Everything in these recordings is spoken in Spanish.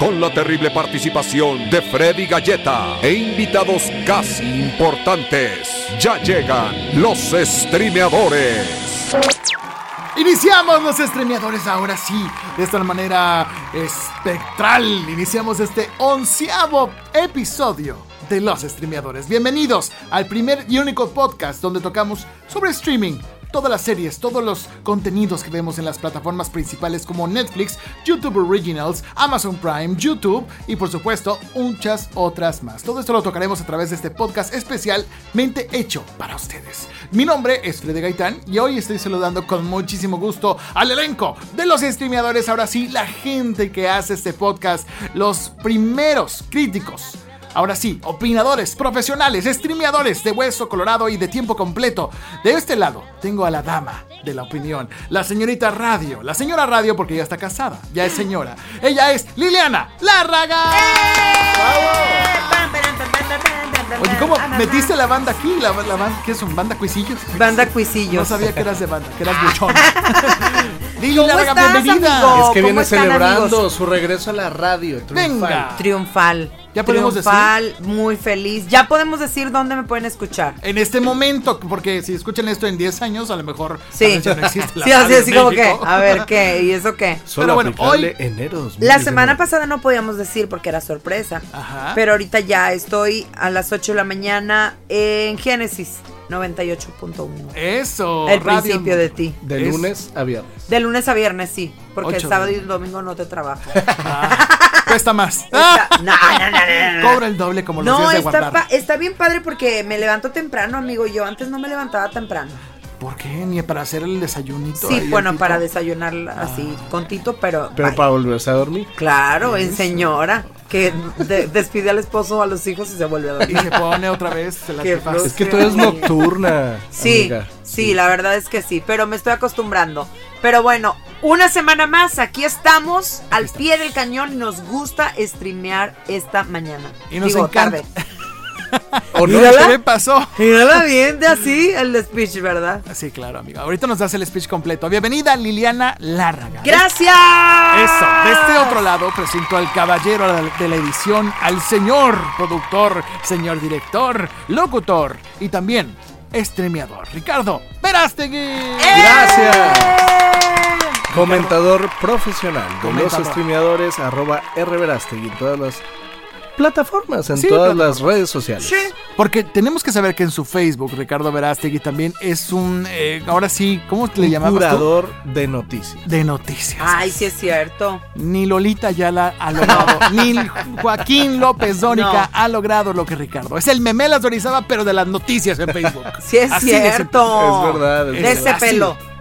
Con la terrible participación de Freddy Galleta e invitados casi importantes, ya llegan los streameadores. Iniciamos los streameadores ahora sí, de esta manera espectral. Iniciamos este onceavo episodio de los streameadores. Bienvenidos al primer y único podcast donde tocamos sobre streaming. Todas las series, todos los contenidos que vemos en las plataformas principales como Netflix, YouTube Originals, Amazon Prime, YouTube y por supuesto muchas otras más. Todo esto lo tocaremos a través de este podcast especialmente hecho para ustedes. Mi nombre es Freddy Gaitán y hoy estoy saludando con muchísimo gusto al elenco de los streameadores. Ahora sí, la gente que hace este podcast, los primeros críticos Ahora sí, opinadores, profesionales, streameadores de hueso colorado y de tiempo completo. De este lado tengo a la dama de la opinión, la señorita Radio, la señora Radio porque ya está casada, ya es señora. Ella es Liliana Lárraga. Oye, ¿cómo metiste la banda aquí? La, la banda, ¿Qué son? ¿Banda Cuisillos? Banda No Cuisillos. sabía que eras de banda, que eras buchón. Lili ¿Cómo Lárraga, estás, bienvenida. amigo? Es que ¿Cómo viene están, celebrando amigos? su regreso a la radio. triunfal. Venga. Triunfal. Ya podemos Triunfal, muy feliz. Ya podemos decir dónde me pueden escuchar. En este momento, porque si escuchan esto en 10 años, a lo mejor Sí. no existe la Sí, así, así como que, a ver qué, ¿y eso qué? Solo Pero bueno, hoy- enero 2019. La semana pasada no podíamos decir porque era sorpresa. Ajá. Pero ahorita ya estoy a las 8 de la mañana en Génesis 98.1. Eso. El radio- principio de ti. De Es- lunes a viernes. De lunes a viernes, sí. Porque Ocho el sábado y el domingo no te trabajo. Cuesta más. Está- no, no, no, no, no. Cobra el doble como los No, días de está, guardar. está bien padre porque me levanto temprano, amigo. Yo antes no me levantaba temprano. ¿Por qué? Ni para hacer el desayunito. Sí, bueno, para desayunar así, con Tito, pero. Pero para volverse a dormir. Claro, en señora, que de- despide al esposo o a los hijos y se vuelve a Y dormir. se pone otra vez. Se la. Es que tú eres nocturna. Sí, amiga. sí, la verdad es que sí, pero me estoy acostumbrando. Pero bueno, una semana más, aquí estamos, al pie del cañón, y nos gusta streamear esta mañana. Y nos Digo, encanta. tarde. ¿O no? ¿Qué me pasó? Mírala bien de así el speech, ¿verdad? Sí, claro, amiga. Ahorita nos das el speech completo. Bienvenida, Liliana Lárraga. ¡Gracias! Eso, de este otro lado presento al caballero de la edición, al señor productor, señor director, locutor y también streameador, Ricardo Verástegui. ¡Eh! Gracias. Comentador profesional de Comentador. los streameadores arroba rverastegui en todas las plataformas, en Sí, todas plataformas. las redes sociales. Sí. Porque tenemos que saber que en su Facebook, Ricardo Verástegui también es un, eh, ahora sí, ¿cómo le Un llamabas tú? curador de noticias. De noticias. Ay, sí es cierto. Ni Lolita Ayala ha logrado, ni Joaquín López Dónica No. ha logrado lo que Ricardo. Es el memelas de Orizaba, pero de las noticias en Facebook. Sí es Así cierto. Es verdad, es De verdad. ese Así.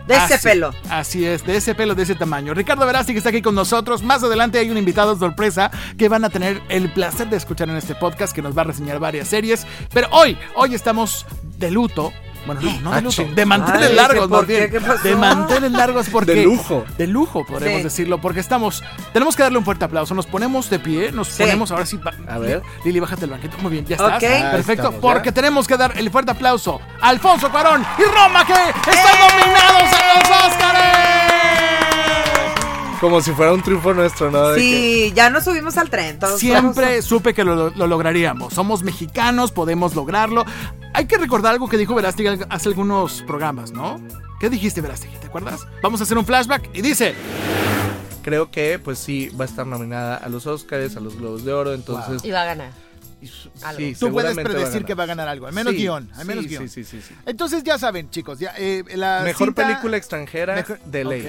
De ese pelo. Así es, de ese pelo, de ese tamaño. Ricardo Verástegui está aquí con nosotros. Más adelante hay un invitado sorpresa que van a tener el placer de escuchar en este podcast que nos va a reseñar varias series. Pero hoy, hoy estamos de luto. Bueno, no, no de Ah, luto. De manteles Ay, largos, ¿qué por qué? ¿Qué pasó? De manteles largos porque... De lujo. De lujo, podríamos Sí. decirlo. Porque estamos... Tenemos que darle un fuerte aplauso. Nos ponemos de pie, nos Sí. ponemos ahora sí... A ver. Lili, bájate el banquito. Muy bien, ya estás. Ok. Ahí Perfecto. porque tenemos que dar el fuerte aplauso a Alfonso Cuarón y Roma que están nominados a los Óscares. Como si fuera un triunfo nuestro, ¿no? De que- Sí, ya nos subimos al tren. todos Siempre supe que lo, lo lograríamos. Somos mexicanos, podemos lograrlo. Hay que recordar algo que dijo Verástegui hace algunos programas, ¿no? ¿Qué dijiste, Verástegui? ¿Te acuerdas? Vamos a hacer un flashback y dice... Creo que, pues sí, va a estar nominada a los Oscars, a los Globos de Oro, entonces... Y va a ganar. sí, Tú puedes predecir va que va a ganar algo, al menos Sí, guion, al menos sí, guion. Sí, sí, sí, sí. Entonces ya saben, chicos, ya eh, la Mejor cinta- película extranjera Mejor- de ley.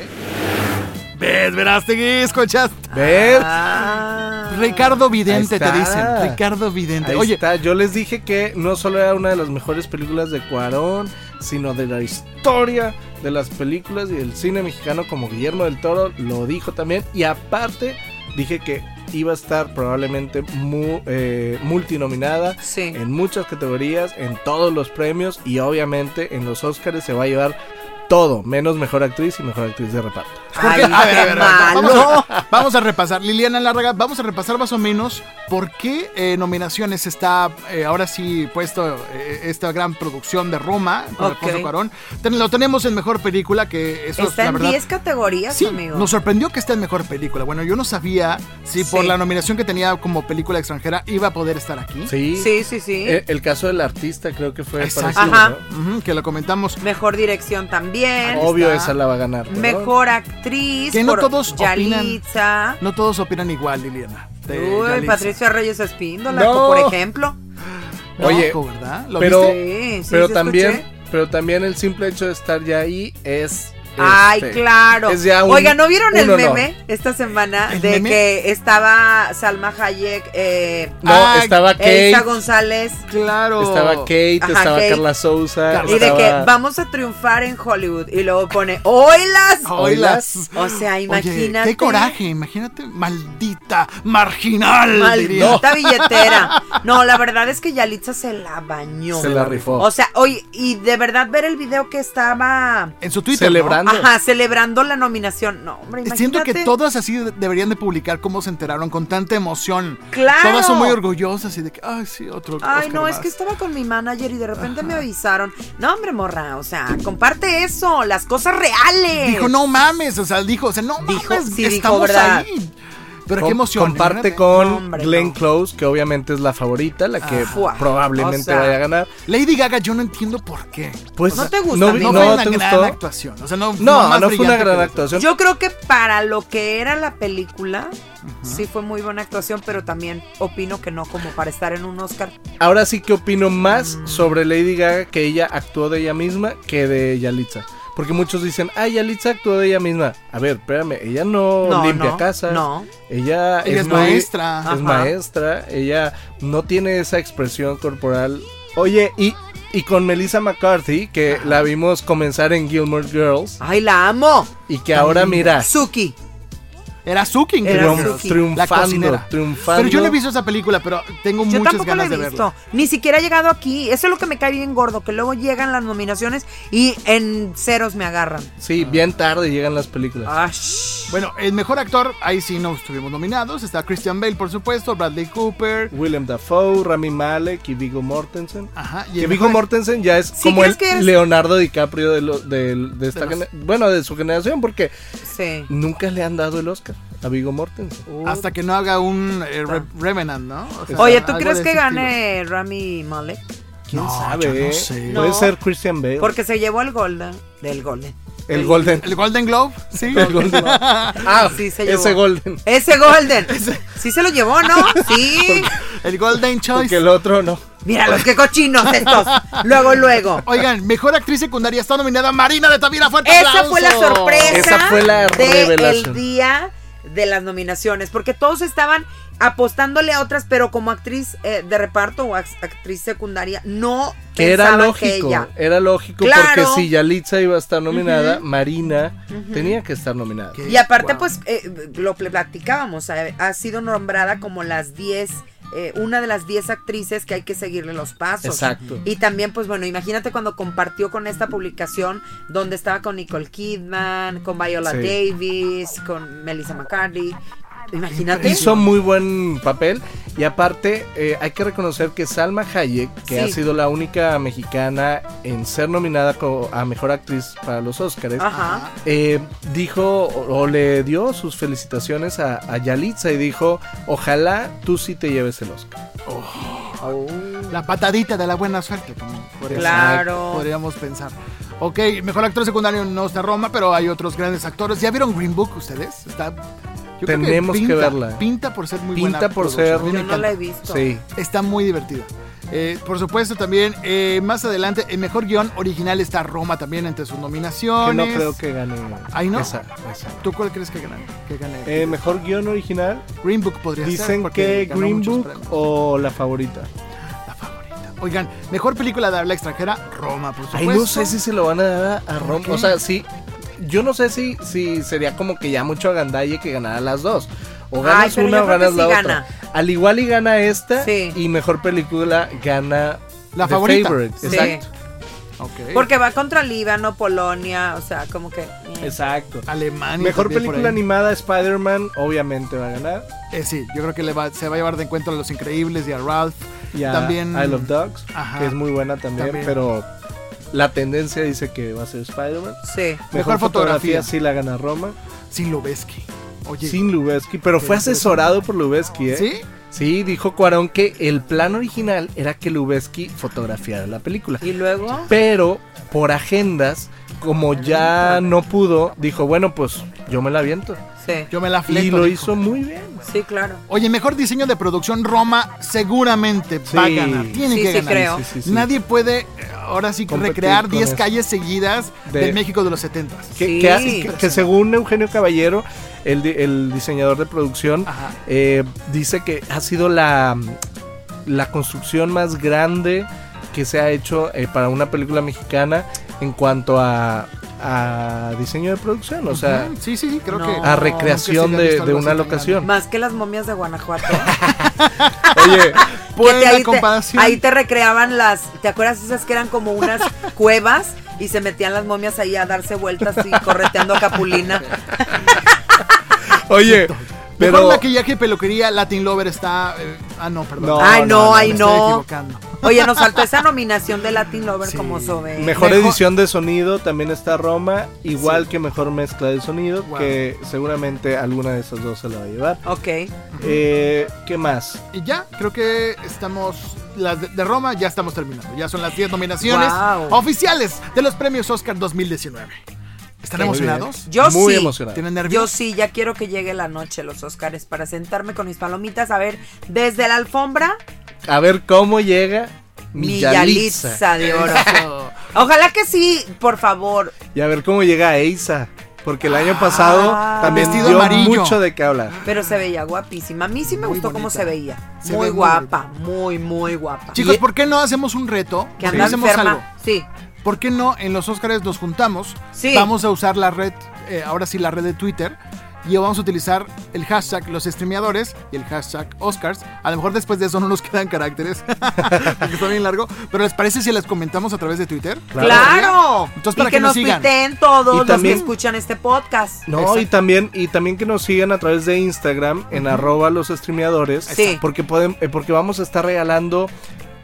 ¿Ves, Verástegui? ¿Escuchaste? ¿Ves? Ah. Ricardo Vidente, te dicen. Ricardo Vidente. Ahí Oye, está. Yo les dije que no solo era una de las mejores películas de Cuarón, sino de la historia de las películas y del cine mexicano, como Guillermo del Toro lo dijo también. Y aparte, dije que iba a estar probablemente mu- eh, multinominada Sí. en muchas categorías, en todos los premios y obviamente en los Oscars se va a llevar todo, menos mejor actriz y mejor actriz de reparto. Ay, a ver, a vamos, a, vamos a repasar. Liliana Larraga, vamos a repasar más o menos por qué eh, nominaciones está eh, ahora sí puesto eh, esta gran producción de Roma con Ok. Alfonso Cuarón. Ten- lo tenemos en mejor película, que eso es Está la en verdad. 10 categorías, Sí, amigo. nos sorprendió que esté en mejor película. Bueno, yo no sabía si por la nominación que tenía como película extranjera iba a poder estar aquí. Sí. Sí, sí, sí. Eh, el caso del artista creo que fue Exacto. parecido, Ajá. ¿no? Ujú, que lo comentamos. Mejor dirección también. Obvio está. esa la va a ganar. ¿verdad? Mejor actriz. Que no por todos opinan- Yalitza. No todos opinan igual, Liliana. Uy, Yalitza. Patricia Reyes Espíndola, No. por ejemplo. Oye, Ojo, ¿verdad? ¿Lo pero- viste? Sí, sí, pero sí también, escuché. pero también el simple hecho de estar ya ahí es. Ay, este, claro. es ya un- Oiga, ¿no vieron el honor. meme esta semana ¿El de meme? que estaba Salma Hayek, eh, No, Ah, estaba Kate, Elsa González? Claro. estaba Kate, Ajá, estaba Kate. Carla Souza, Carla. Y de que vamos a triunfar en Hollywood. Y luego pone, ¡Oilas! Oilas. O sea, Oye, imagínate. qué coraje, imagínate, maldita marginal. diría. Maldita billetera. No, la verdad es que Yalitza se la bañó. se la rifó. O sea, oye, y de verdad ver el video que estaba En su Twitter. Celebrando. ¿no? Ajá, celebrando la nominación. No, hombre, imagínate. Siento que todas así de- deberían de publicar cómo se enteraron con tanta emoción. Claro. Todas son muy orgullosas y de que, ay, sí, otro. Ay, Oscar no, es más". que estaba con mi manager y de repente me avisaron. No, hombre, morra, o sea, comparte eso, las cosas reales. Dijo, no mames, o sea, dijo, o sea, no Dijo, mames, sí, dijo, estamos ¿verdad? ahí. Pero Com- qué emoción. Comparte con No, hombre, Glenn no. Close, que obviamente es la favorita, la que Ajá. probablemente O sea, vaya a ganar. Lady Gaga, yo no entiendo por qué. Pues ¿No te gusta, No? No, no fue una te gran gustó. actuación. O sea, no, No, más no fue una gran actuación. Yo creo que para lo que era la película, sí fue muy buena actuación, pero también opino que no como para estar en un Oscar. Ahora sí que opino más Mm. sobre Lady Gaga que ella actuó de ella misma que de Yalitza. Porque muchos dicen, ah, Yalitza actuó de ella misma. A ver, espérame, ella no, No, limpia no, casas. no. Ella, Ella es muy- maestra. Es Ajá. maestra. Ella no tiene esa expresión corporal. Oye, y, y con Melissa McCarthy, que la vimos comenzar en Gilmore Girls, Ay, la amo. y que ahora mira, Suki. Era Suki Era Suki. la triunfando, cocinera. triunfando. Pero yo no he visto esa película, pero tengo Yo muchas tampoco la ganas he de visto. verla. Ni siquiera ha llegado aquí. Eso es lo que me cae bien gordo, que luego llegan las nominaciones y en ceros me agarran. Sí, bien tarde llegan las películas. Ash. Bueno, el mejor actor, ahí sí no estuvimos nominados. Está Christian Bale, por supuesto, Bradley Cooper. William Dafoe, Rami Malek y Viggo Mortensen. Ajá. Y Que mejor- Mortensen ya es ¿Sí como el es- Leonardo DiCaprio de, lo- del- de esta De los- bueno de su generación porque Sí. nunca le han dado el Oscar a Viggo Mortensen. Hasta que no haga un eh, Re- Revenant, ¿no? O sea, Oye, ¿tú crees de que gane Rami Malek? ¿Quién No, sabe? yo no eh? sé. Puede No. ser Christian Bale. Porque se llevó el Golden. Del Golden. el Golden. ¿El Golden Globe? Sí. El Golden. Ah, Sí, se llevó. ese Golden. Ese Golden. Sí se lo llevó, ¿no? Sí. El Golden Porque Choice. el otro no. Mira los que cochinos estos. Luego, luego. Oigan, mejor actriz secundaria está nominada Marina de Tavira. Fuerte Esa fue la sorpresa Esa fue la del revelación. día de las nominaciones, porque todos estaban apostándole a otras, pero como actriz eh, de reparto o act- actriz secundaria, no Que era lógico. que ella. Era lógico Claro. porque si Yalitza iba a estar nominada, Marina tenía que estar nominada. ¿Qué? Y aparte, Wow. pues, eh, lo pl- platicábamos, eh, ha sido nombrada como las 10, eh, una de las 10 actrices que hay que seguirle los pasos. Exacto. Y también, pues bueno, imagínate cuando compartió con esta publicación donde estaba con Nicole Kidman, con Viola Sí. Davis, con Melissa McCarthy. Imagínate. Hizo muy buen papel y aparte eh, hay que reconocer que Salma Hayek, que Sí. ha sido la única mexicana en ser nominada a Mejor Actriz para los Oscars, eh, dijo o, o le dio sus felicitaciones a, a Yalitza y dijo, ojalá tú sí te lleves el Oscar. La patadita de la buena suerte. como podría- Claro. Podríamos pensar. Ok, mejor actor secundario no está Roma, pero hay otros grandes actores. ¿Ya vieron Green Book ustedes? Está. Yo Tenemos que pinta- verla. Pinta por ser muy Pinta buena. por producción. ser- Yo no la he visto. Sí. Está muy divertida. Eh, por supuesto, también eh, más adelante, el mejor guion original está Roma también entre sus Que nominaciones. no creo que gane Ahí no. esa. esa. ¿Tú cuál crees que gane? Que gane? Eh, mejor guion original, Green Book podría ser. dicen que Green Book o La Favorita. La favorita. Oigan, mejor película de habla extranjera, Roma, por supuesto. Ay, no sé si se lo van a dar a, a Rom. qué? O sea, sí. Yo no sé si, si sería como que ya mucho agandalle que ganara las dos. O ganas una o ganas la sí otra. gana. Al igual y gana esta Sí. y mejor película gana La The favorita. Favorite. Sí. Exacto. Porque va contra Líbano, Polonia, o sea, como que. eh. Exacto. Alemania. Mejor película animada Spider-Man obviamente va a ganar. Eh, sí, yo creo que le va- se va a llevar de encuentro a Los Increíbles y a Ralph. Y a También- I Love Dogs, Ajá. que es muy buena también, También. pero la tendencia dice que va a ser Spider-Man. Sí. Mejor fotografía. sí la gana Roma. Sin Lubeski. Oye. Sin Lubeski, pero fue asesorado por Lubeski, ¿eh? ¿Sí? Sí, dijo Cuarón que el plan original era que Lubeski fotografiara la película. Y luego. Pero por agendas, como ya no pudo, dijo, bueno, pues yo me la aviento. Sí. Yo me la fleto. Y lo dijo. hizo muy bien. Sí, claro. Oye, mejor diseño de producción Roma seguramente va a ganar. Tiene Sí, que sí, ganar. creo. Sí, sí, sí. Nadie puede eh, ahora sí Competir recrear con 10 eso. calles seguidas De- del México de los 70 Que, Sí. que hace- que- que según Eugenio Caballero, el, di- el diseñador de producción, eh, dice que ha sido la, la construcción más grande que se ha hecho eh, para una película mexicana en cuanto a, a diseño de producción, o sea, sí, sí, sí, creo No. que. a recreación de, una locación. Más que las momias de Guanajuato. Oye, Pues ahí, te, ahí te recreaban las. ¿Te acuerdas esas que eran como unas cuevas? Y se metían las momias ahí a darse vueltas y correteando a Capulina. oye, Mejor pero maquillaje y peluquería, Latin Lover está. eh, ah, no, perdón. No, Ay, no, no, ay, me estoy no. Oye, nos faltó esa nominación de Latin Lover Sí. como sobre. mejor, Mejor- edición de sonido también está Roma, igual que mejor mezcla de sonido, Wow. que seguramente alguna de esas dos se la va a llevar. Ok. Eh, ¿Qué más? Y ya, creo que estamos. Las de, de Roma ya estamos terminando. Ya son las 10 nominaciones Wow. oficiales de los premios Oscar 2019. ¿Están emocionados? Yo Muy sí. emocionado. ¿Tienen Yo nervios? sí, ya quiero que llegue la noche los Oscars para sentarme con mis palomitas a ver desde la alfombra A ver cómo llega mi Yalitza. De oro. Ojalá que sí, por favor. Y a ver cómo llega Eiza. Porque el año pasado Ah. también Vestido dio amarillo. mucho de qué hablar. Pero se veía guapísima. A mí sí me Muy gustó cómo se veía. Se muy ve guapa, muy, muy guapa. Chicos, Y- ¿por qué no hacemos un reto? que ¿Por qué anda hacemos enferma. algo? Sí. ¿Por qué no en los Oscars nos juntamos? Sí. Vamos a usar la red, eh, ahora sí la red de Twitter. Y vamos a utilizar el hashtag los streameadores y el hashtag Oscars. A lo mejor después de eso no nos quedan caracteres. porque está bien largo. Pero ¿les parece si les comentamos a través de Twitter? Claro. Entonces, para y que, que nos sigan. todos Y los que escuchan este podcast. No, Exacto. y también, y también que nos sigan a través de Instagram en arroba los streameadores. Sí. Porque, pueden, eh, porque vamos a estar regalando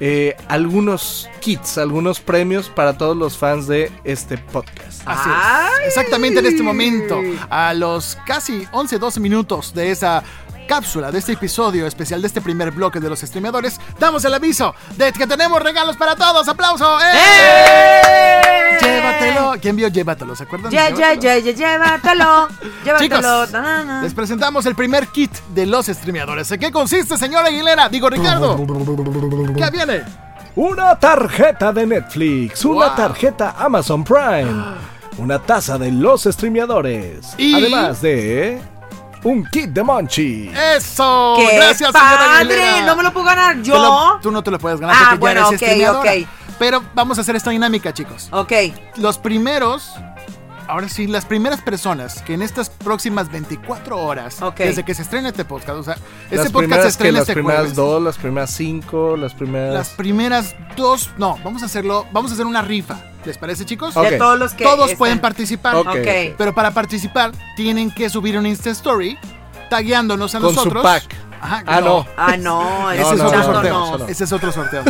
eh, algunos kits, algunos premios para todos los fans de este podcast. Así es. Exactamente en este momento, a los casi 11, 12 minutos de esa cápsula, de este episodio especial, de este primer bloque de los streameadores, damos el aviso de que tenemos regalos para todos. ¡Aplauso! ¡Eh! ¡Eh! Llévatelo. ¿Quién vio Llévatelo? ¿Se acuerdan? Ya, ya, Llévatelo? ya, ya, llévatelo. Llévatelo. Chicos, Na, na. les presentamos el primer kit de los streameadores. ¿En qué consiste, señor Aguilera? Digo, Ricardo. ¿Qué viene? Una tarjeta de Netflix, una tarjeta Amazon Prime, una taza de los streameadores. Y- Además de un kit de Monchi. ¡Eso! ¡Qué Gracias, padre! No me lo puedo ganar lo- yo. tú no te lo puedes ganar Ah, porque bueno, ya eres ok, streameadora. ok. Pero vamos a hacer esta dinámica, chicos. Ok. Los primeros, ahora sí, las primeras personas que en estas próximas 24 horas, desde que se estrena este podcast, o sea, este las podcast se primeras que estrena las este primeras jueves. dos, las primeras cinco, las primeras. Las primeras dos, no, vamos a hacerlo, vamos a hacer una rifa. ¿Les parece, chicos? De todos los que. Todos están- pueden participar. Ok. Ok. Pero para participar tienen que subir un Insta Story tagueándonos a Con su nosotros. pack. Ajá, Ah, no. Ah, no. Ese No, es no, otro sorteo. no. Ese es otro sorteo.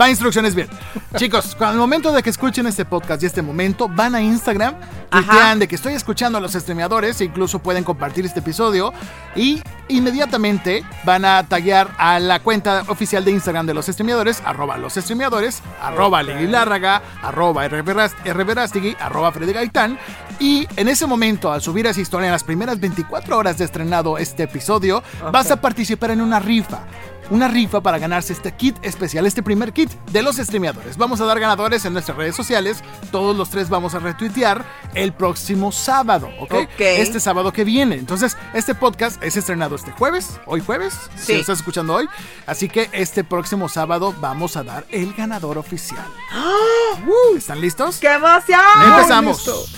Va instrucciones bien. Chicos, el momento de que escuchen este podcast y este momento, van a Instagram, Ajá. tuitean de que estoy escuchando a los streameadores e incluso pueden compartir este episodio y inmediatamente van a taguear a la cuenta oficial de Instagram de los streameadores, arroba los streameadores, arroba Lili Lárraga, arroba rverastigui, arroba Freddy Gaitán. Y en ese momento, al subir esa historia en las primeras 24 horas de estrenado este episodio, vas a participar en una rifa. Una rifa para ganarse este kit especial, este primer kit de los streameadores. Vamos a dar ganadores en nuestras redes sociales. Todos los tres vamos a retuitear el próximo sábado, ¿ok? Este sábado que viene. Entonces, este podcast es estrenado este jueves, hoy jueves, si lo estás escuchando hoy. Así que este próximo sábado vamos a dar el ganador oficial. Uh, ¿Están listos? ¡Qué emoción! Empezamos.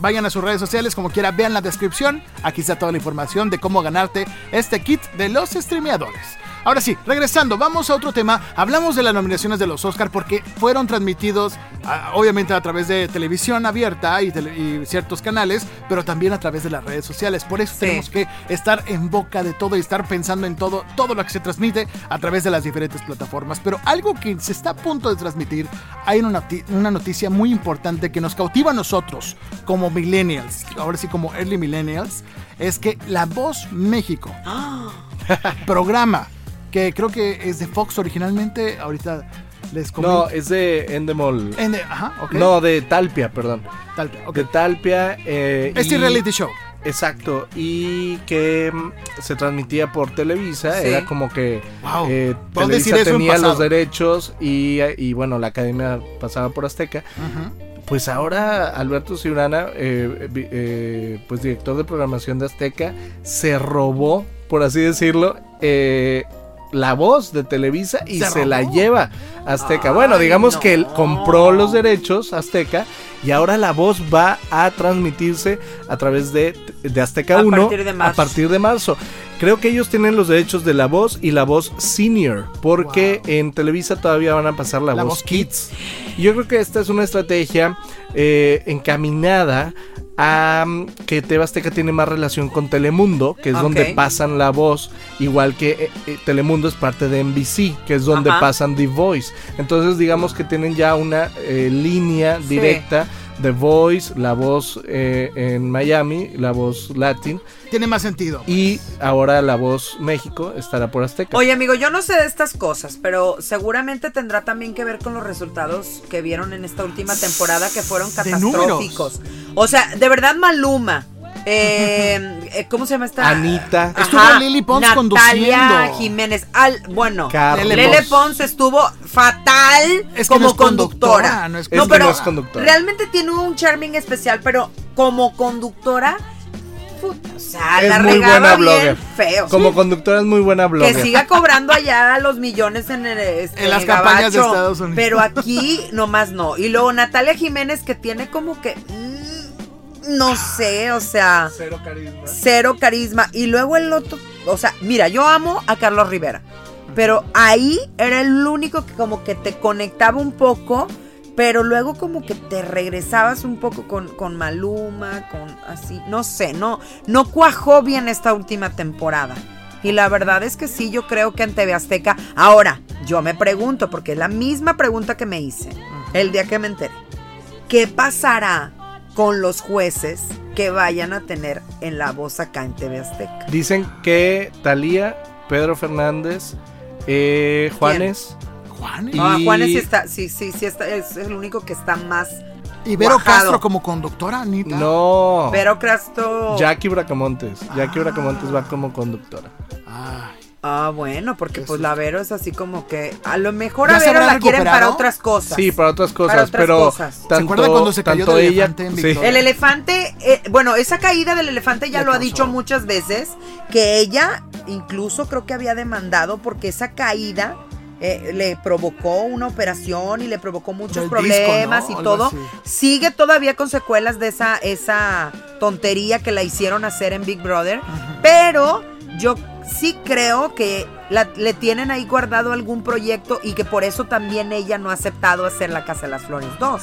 vayan a sus redes sociales, como quiera, vean la descripción. Aquí está toda la información de cómo ganarte este kit de los streameadores. Ahora sí, regresando, vamos a otro tema. Hablamos de las nominaciones de los Oscar porque fueron transmitidos, ah, obviamente a través de televisión abierta y, tele- y ciertos canales, pero también a través de las redes sociales. Por eso Sí. tenemos que estar en boca de todo y estar pensando en todo, todo lo que se transmite a través de las diferentes plataformas. Pero algo que se está a punto de transmitir, hay una, una noticia muy importante que nos cautiva a nosotros como millennials, ahora sí como early millennials, es que La Voz México programa que creo que es de Fox originalmente. Ahorita les No, comento. es de Endemol. En de- ajá, ok. No, de Talpia, perdón. Tal, ok. De Talpia. eh, Este y- reality show. Exacto, y que mm, se transmitía por Televisa, Sí. era como que Wow. eh, ¿Puedo decir Televisa tenía los derechos y, y, bueno, la academia pasaba por Azteca. Pues ahora Alberto Ciurana, eh, eh, pues director de programación de Azteca, se robó, por así decirlo, eh, la voz de Televisa y ¿Se se, la lleva Azteca. Ay, bueno, digamos que él compró los derechos Azteca y ahora la voz va a transmitirse a través de, de Azteca A 1 partir de marzo. a partir de marzo. Creo que ellos tienen los derechos de la voz y la voz senior, porque en Televisa todavía van a pasar la, La voz voz kids. Yo creo que esta es una estrategia eh, encaminada a que TV Azteca tiene más relación con Telemundo, que es donde pasan la voz, igual que eh, eh, Telemundo es parte de NBC, que es donde Ajá. pasan The Voice. Entonces digamos que tienen ya una eh, línea Sí. The Voice, la voz eh, en Miami, la voz Latin Tiene más sentido. y ahora la voz México estará por Azteca. Oye, amigo, yo no sé de estas cosas, pero seguramente tendrá también que ver con los resultados que vieron en esta última temporada que fueron catastróficos. O sea, de verdad, Maluma. Eh, eh, ¿Cómo se llama esta? Anita. Estuvo Lily Pons Natalia conduciendo. Jiménez. Al, bueno, Carlos. Lele Pons estuvo fatal Es que como no es conductora, conductora. no es que pero no es conductora. realmente tiene un charming especial, pero como conductora, puta, o sea, Es la muy regaba buena blogger. feo. Como conductora es muy buena blogger. Que siga cobrando allá los millones en el este, En las campañas de Estados Unidos. Pero aquí nomás no. Y luego Natalia Jiménez que tiene como que no sé, o sea, Cero carisma. cero carisma. Y luego el otro, o sea, mira, yo amo a Carlos Rivera. Pero ahí era el único que como que te conectaba un poco. Pero luego como que te regresabas un poco con, con Maluma, con así, no sé, no, no cuajó bien esta última temporada. Y la verdad es que sí, yo creo que en TV Azteca. Ahora, yo me pregunto, porque es la misma pregunta que me hice el día que me enteré. ¿Qué pasará con los jueces que vayan a tener en la voz acá en TV Azteca? Dicen que Talía, Pedro Fernández, eh, Juanes Juan Y- Ah, Juanes sí está, sí, sí, sí está, es el único que está más. y Vero. Castro como conductora, Anita. No. Pero Crasto. Jackie Bracamontes. Jackie Ah. Bracamontes va como conductora. Ay, Ah, bueno, porque Eso pues es- la Vero es así como que a lo mejor ¿Ya a se Vero la quieren para otras cosas. Sí, para otras cosas, Para otras pero cosas. ¿Se tanto, acuerdan cuando se cayó del ella, elefante en sí. Victoria? El elefante, eh, bueno, esa caída del elefante ya Le lo ha dicho muchas veces, que ella incluso creo que había demandado porque esa caída eh, le provocó una operación y le provocó muchos problemas disco, ¿no? y Algo todo. así. Sigue todavía con secuelas de esa, esa tontería que la hicieron hacer en Big Brother, pero yo sí creo que la- le tienen ahí guardado algún proyecto y que por eso también ella no ha aceptado hacer la Casa de las Flores 2.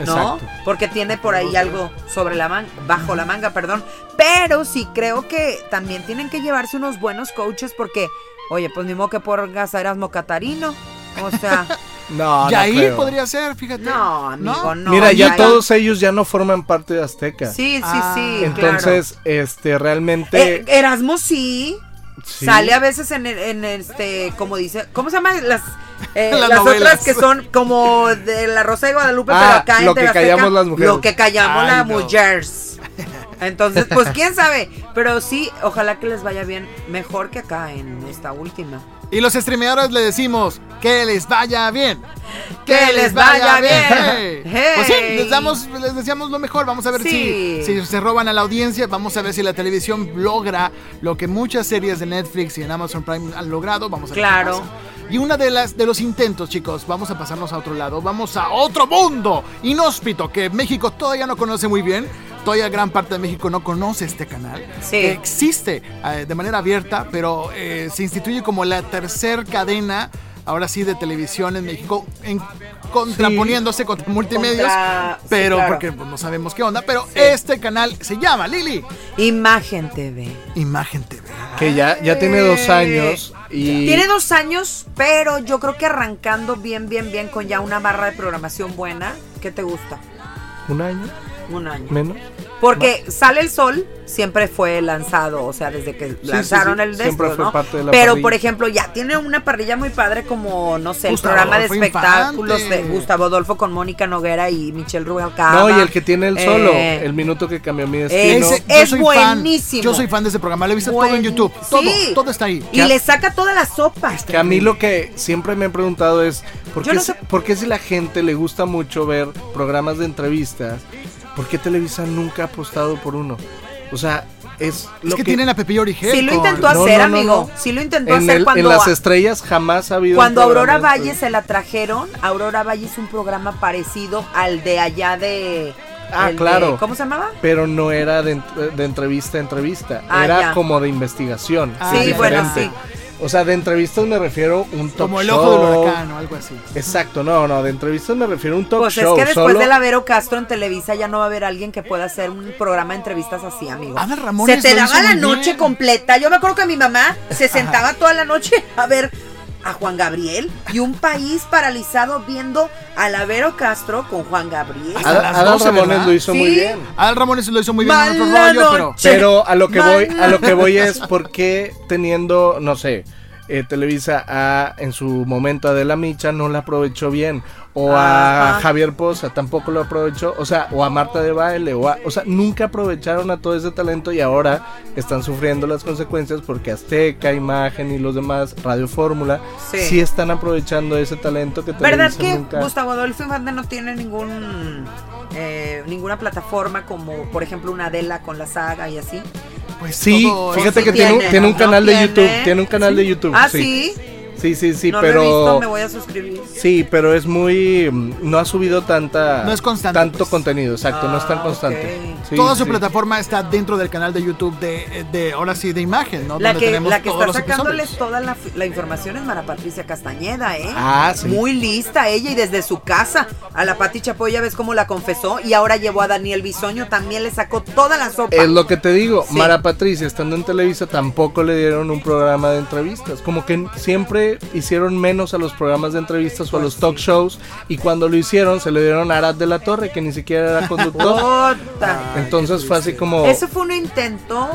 ¿no? Exacto. Porque tiene por ahí algo sobre la manga, bajo la manga, perdón. Pero sí creo que también tienen que llevarse unos buenos coaches porque, oye, pues ni modo que pongas a Erasmo Catarino. O sea, No, no Yair creo. podría ser, fíjate. no, amigo, no. Mira, ya Yair- todos ellos ya no forman parte de Azteca. Sí, sí, Ah, sí. Entonces, este, realmente. Eh, Erasmo sí. Sí. Sale a veces en, en este, como dice, ¿cómo se llaman las, eh, Las otras que son como de la Rosa de Guadalupe, Ah, pero acá en lo que Azteca, callamos las mujeres. Lo que callamos las no. mujeres. Entonces, pues quién sabe, pero sí, ojalá que les vaya bien, mejor que acá en esta última. Y los streameadores le decimos que les vaya bien. ¡Que les vaya bien! Hey. Hey. Pues sí, les damos, les deseamos lo mejor. Vamos a ver Sí. si, si se roban a la audiencia. Vamos a ver si la televisión logra lo que muchas series de Netflix y en Amazon Prime han logrado. Vamos a ver qué Claro. pasa. Y una de las de los intentos, chicos, vamos a pasarnos a otro lado, vamos a otro mundo inhóspito que México todavía no conoce muy bien. Todavía gran parte de México no conoce este canal. Sí. Existe eh, de manera abierta, pero eh, se instituye como la tercer cadena ahora sí de televisión en México, en, contraponiéndose contra multimedios, Contra- sí, pero claro. porque pues, no sabemos qué onda, pero este canal se llama Lili Imagen TV. Imagen TV. Que ya, ya tiene dos años y... Tiene dos años, pero yo creo que arrancando bien, bien, bien con ya una barra de programación buena. ¿Qué te gusta? ¿Un año? Un año. ¿Menos? Porque Sale el Sol siempre fue lanzado, o sea, desde que lanzaron sí, el de siempre estos, fue ¿no? parte de la Pero, parrilla. por ejemplo, ya tiene una parrilla muy padre como, no sé, el Gustavo programa de espectáculos Infante. de Gustavo Adolfo con Mónica Noguera y Michelle Rubalcaba. No, y el que tiene el solo, Eh, el minuto que cambió mi destino. Yo es soy buenísimo. Fan, yo soy fan de ese programa, lo he visto todo en YouTube. Todo, Sí. todo está ahí. Y le saca toda la sopa. Que a mí lo que siempre me he preguntado es, ¿por qué, no si, por qué si la gente le gusta mucho ver programas de entrevistas, por qué Televisa nunca ha apostado por uno? O sea, es Es lo que, tienen a y Origel. Sí lo intentó No, hacer, no, no, amigo. no. Sí lo intentó en, hacer el- cuando... en las estrellas jamás ha habido Cuando Aurora Valle se la trajeron, Aurora Valle es un programa parecido al de allá de... Ah, de- claro. ¿Cómo se llamaba? Pero no era de, ent- de entrevista a entrevista, Ah, era ya. como de investigación. Ah, que Sí, bueno, diferente. O sea, de entrevistas me refiero a un talk Como el show. ojo del huracán o algo así. Exacto, no, no, de entrevistas me refiero a un talk Pues show. es que después solo- de la Vero Castro en Televisa ya no va a haber alguien que pueda hacer un programa de entrevistas así, amigo. Adal Ramones se te daba la noche bien. completa. Yo me acuerdo que mi mamá se sentaba toda la noche a ver a Juan Gabriel y un país paralizado viendo a la Vero Castro con Juan Gabriel. Hasta Adal, las Adal 12, Ramones ¿verdad? lo hizo muy Sí. bien. Adal Ramones lo hizo muy bien en otro rollo, pero... Pero a lo que voy, a lo que voy es por qué teniendo, no sé, eh, Televisa a en su momento a Adela Micha no la aprovechó bien o a Ajá. Javier Poza tampoco lo aprovechó, o sea, o a Marta de Baile o a, o sea, nunca aprovecharon a todo ese talento y ahora están sufriendo las consecuencias porque Azteca, Imagen y los demás Radio Fórmula Sí. sí, están aprovechando ese talento que ¿Verdad Televisa que nunca Gustavo Adolfo Infante no tiene ningún eh, ninguna plataforma como por ejemplo una Adela con la saga y así? Pues Sí, todo- fíjate que tiene, tiene, un canal de. YouTube, tiene un canal de YouTube. Ah, sí. Sí. Sí, sí, no pero lo he visto, me voy a suscribir. Sí, pero es muy. mm, No ha subido tanta. No es constante, Tanto pues. contenido, exacto, no es tan Ah, constante. Sí, Toda su sí. plataforma está dentro del canal de YouTube de, de ahora sí, de imagen, ¿no? La Donde que, tenemos la que está sacándoles episodios. toda la, la información es Mara Patricia Castañeda, ¿eh? Ah, sí. Muy lista ella y desde su casa. A la Pati Chapoy ya ves cómo la confesó y ahora llevó a Daniel Bisoño, también le sacó toda la sopa. Es lo que te digo, Sí. Mara Patricia estando en Televisa tampoco le dieron un programa de entrevistas. Como que siempre hicieron menos a los programas de entrevistas o a los talk shows. Y cuando lo hicieron, se le dieron a Arad de la Torre, que ni siquiera era conductor. Entonces fue así como. Eso fue un intento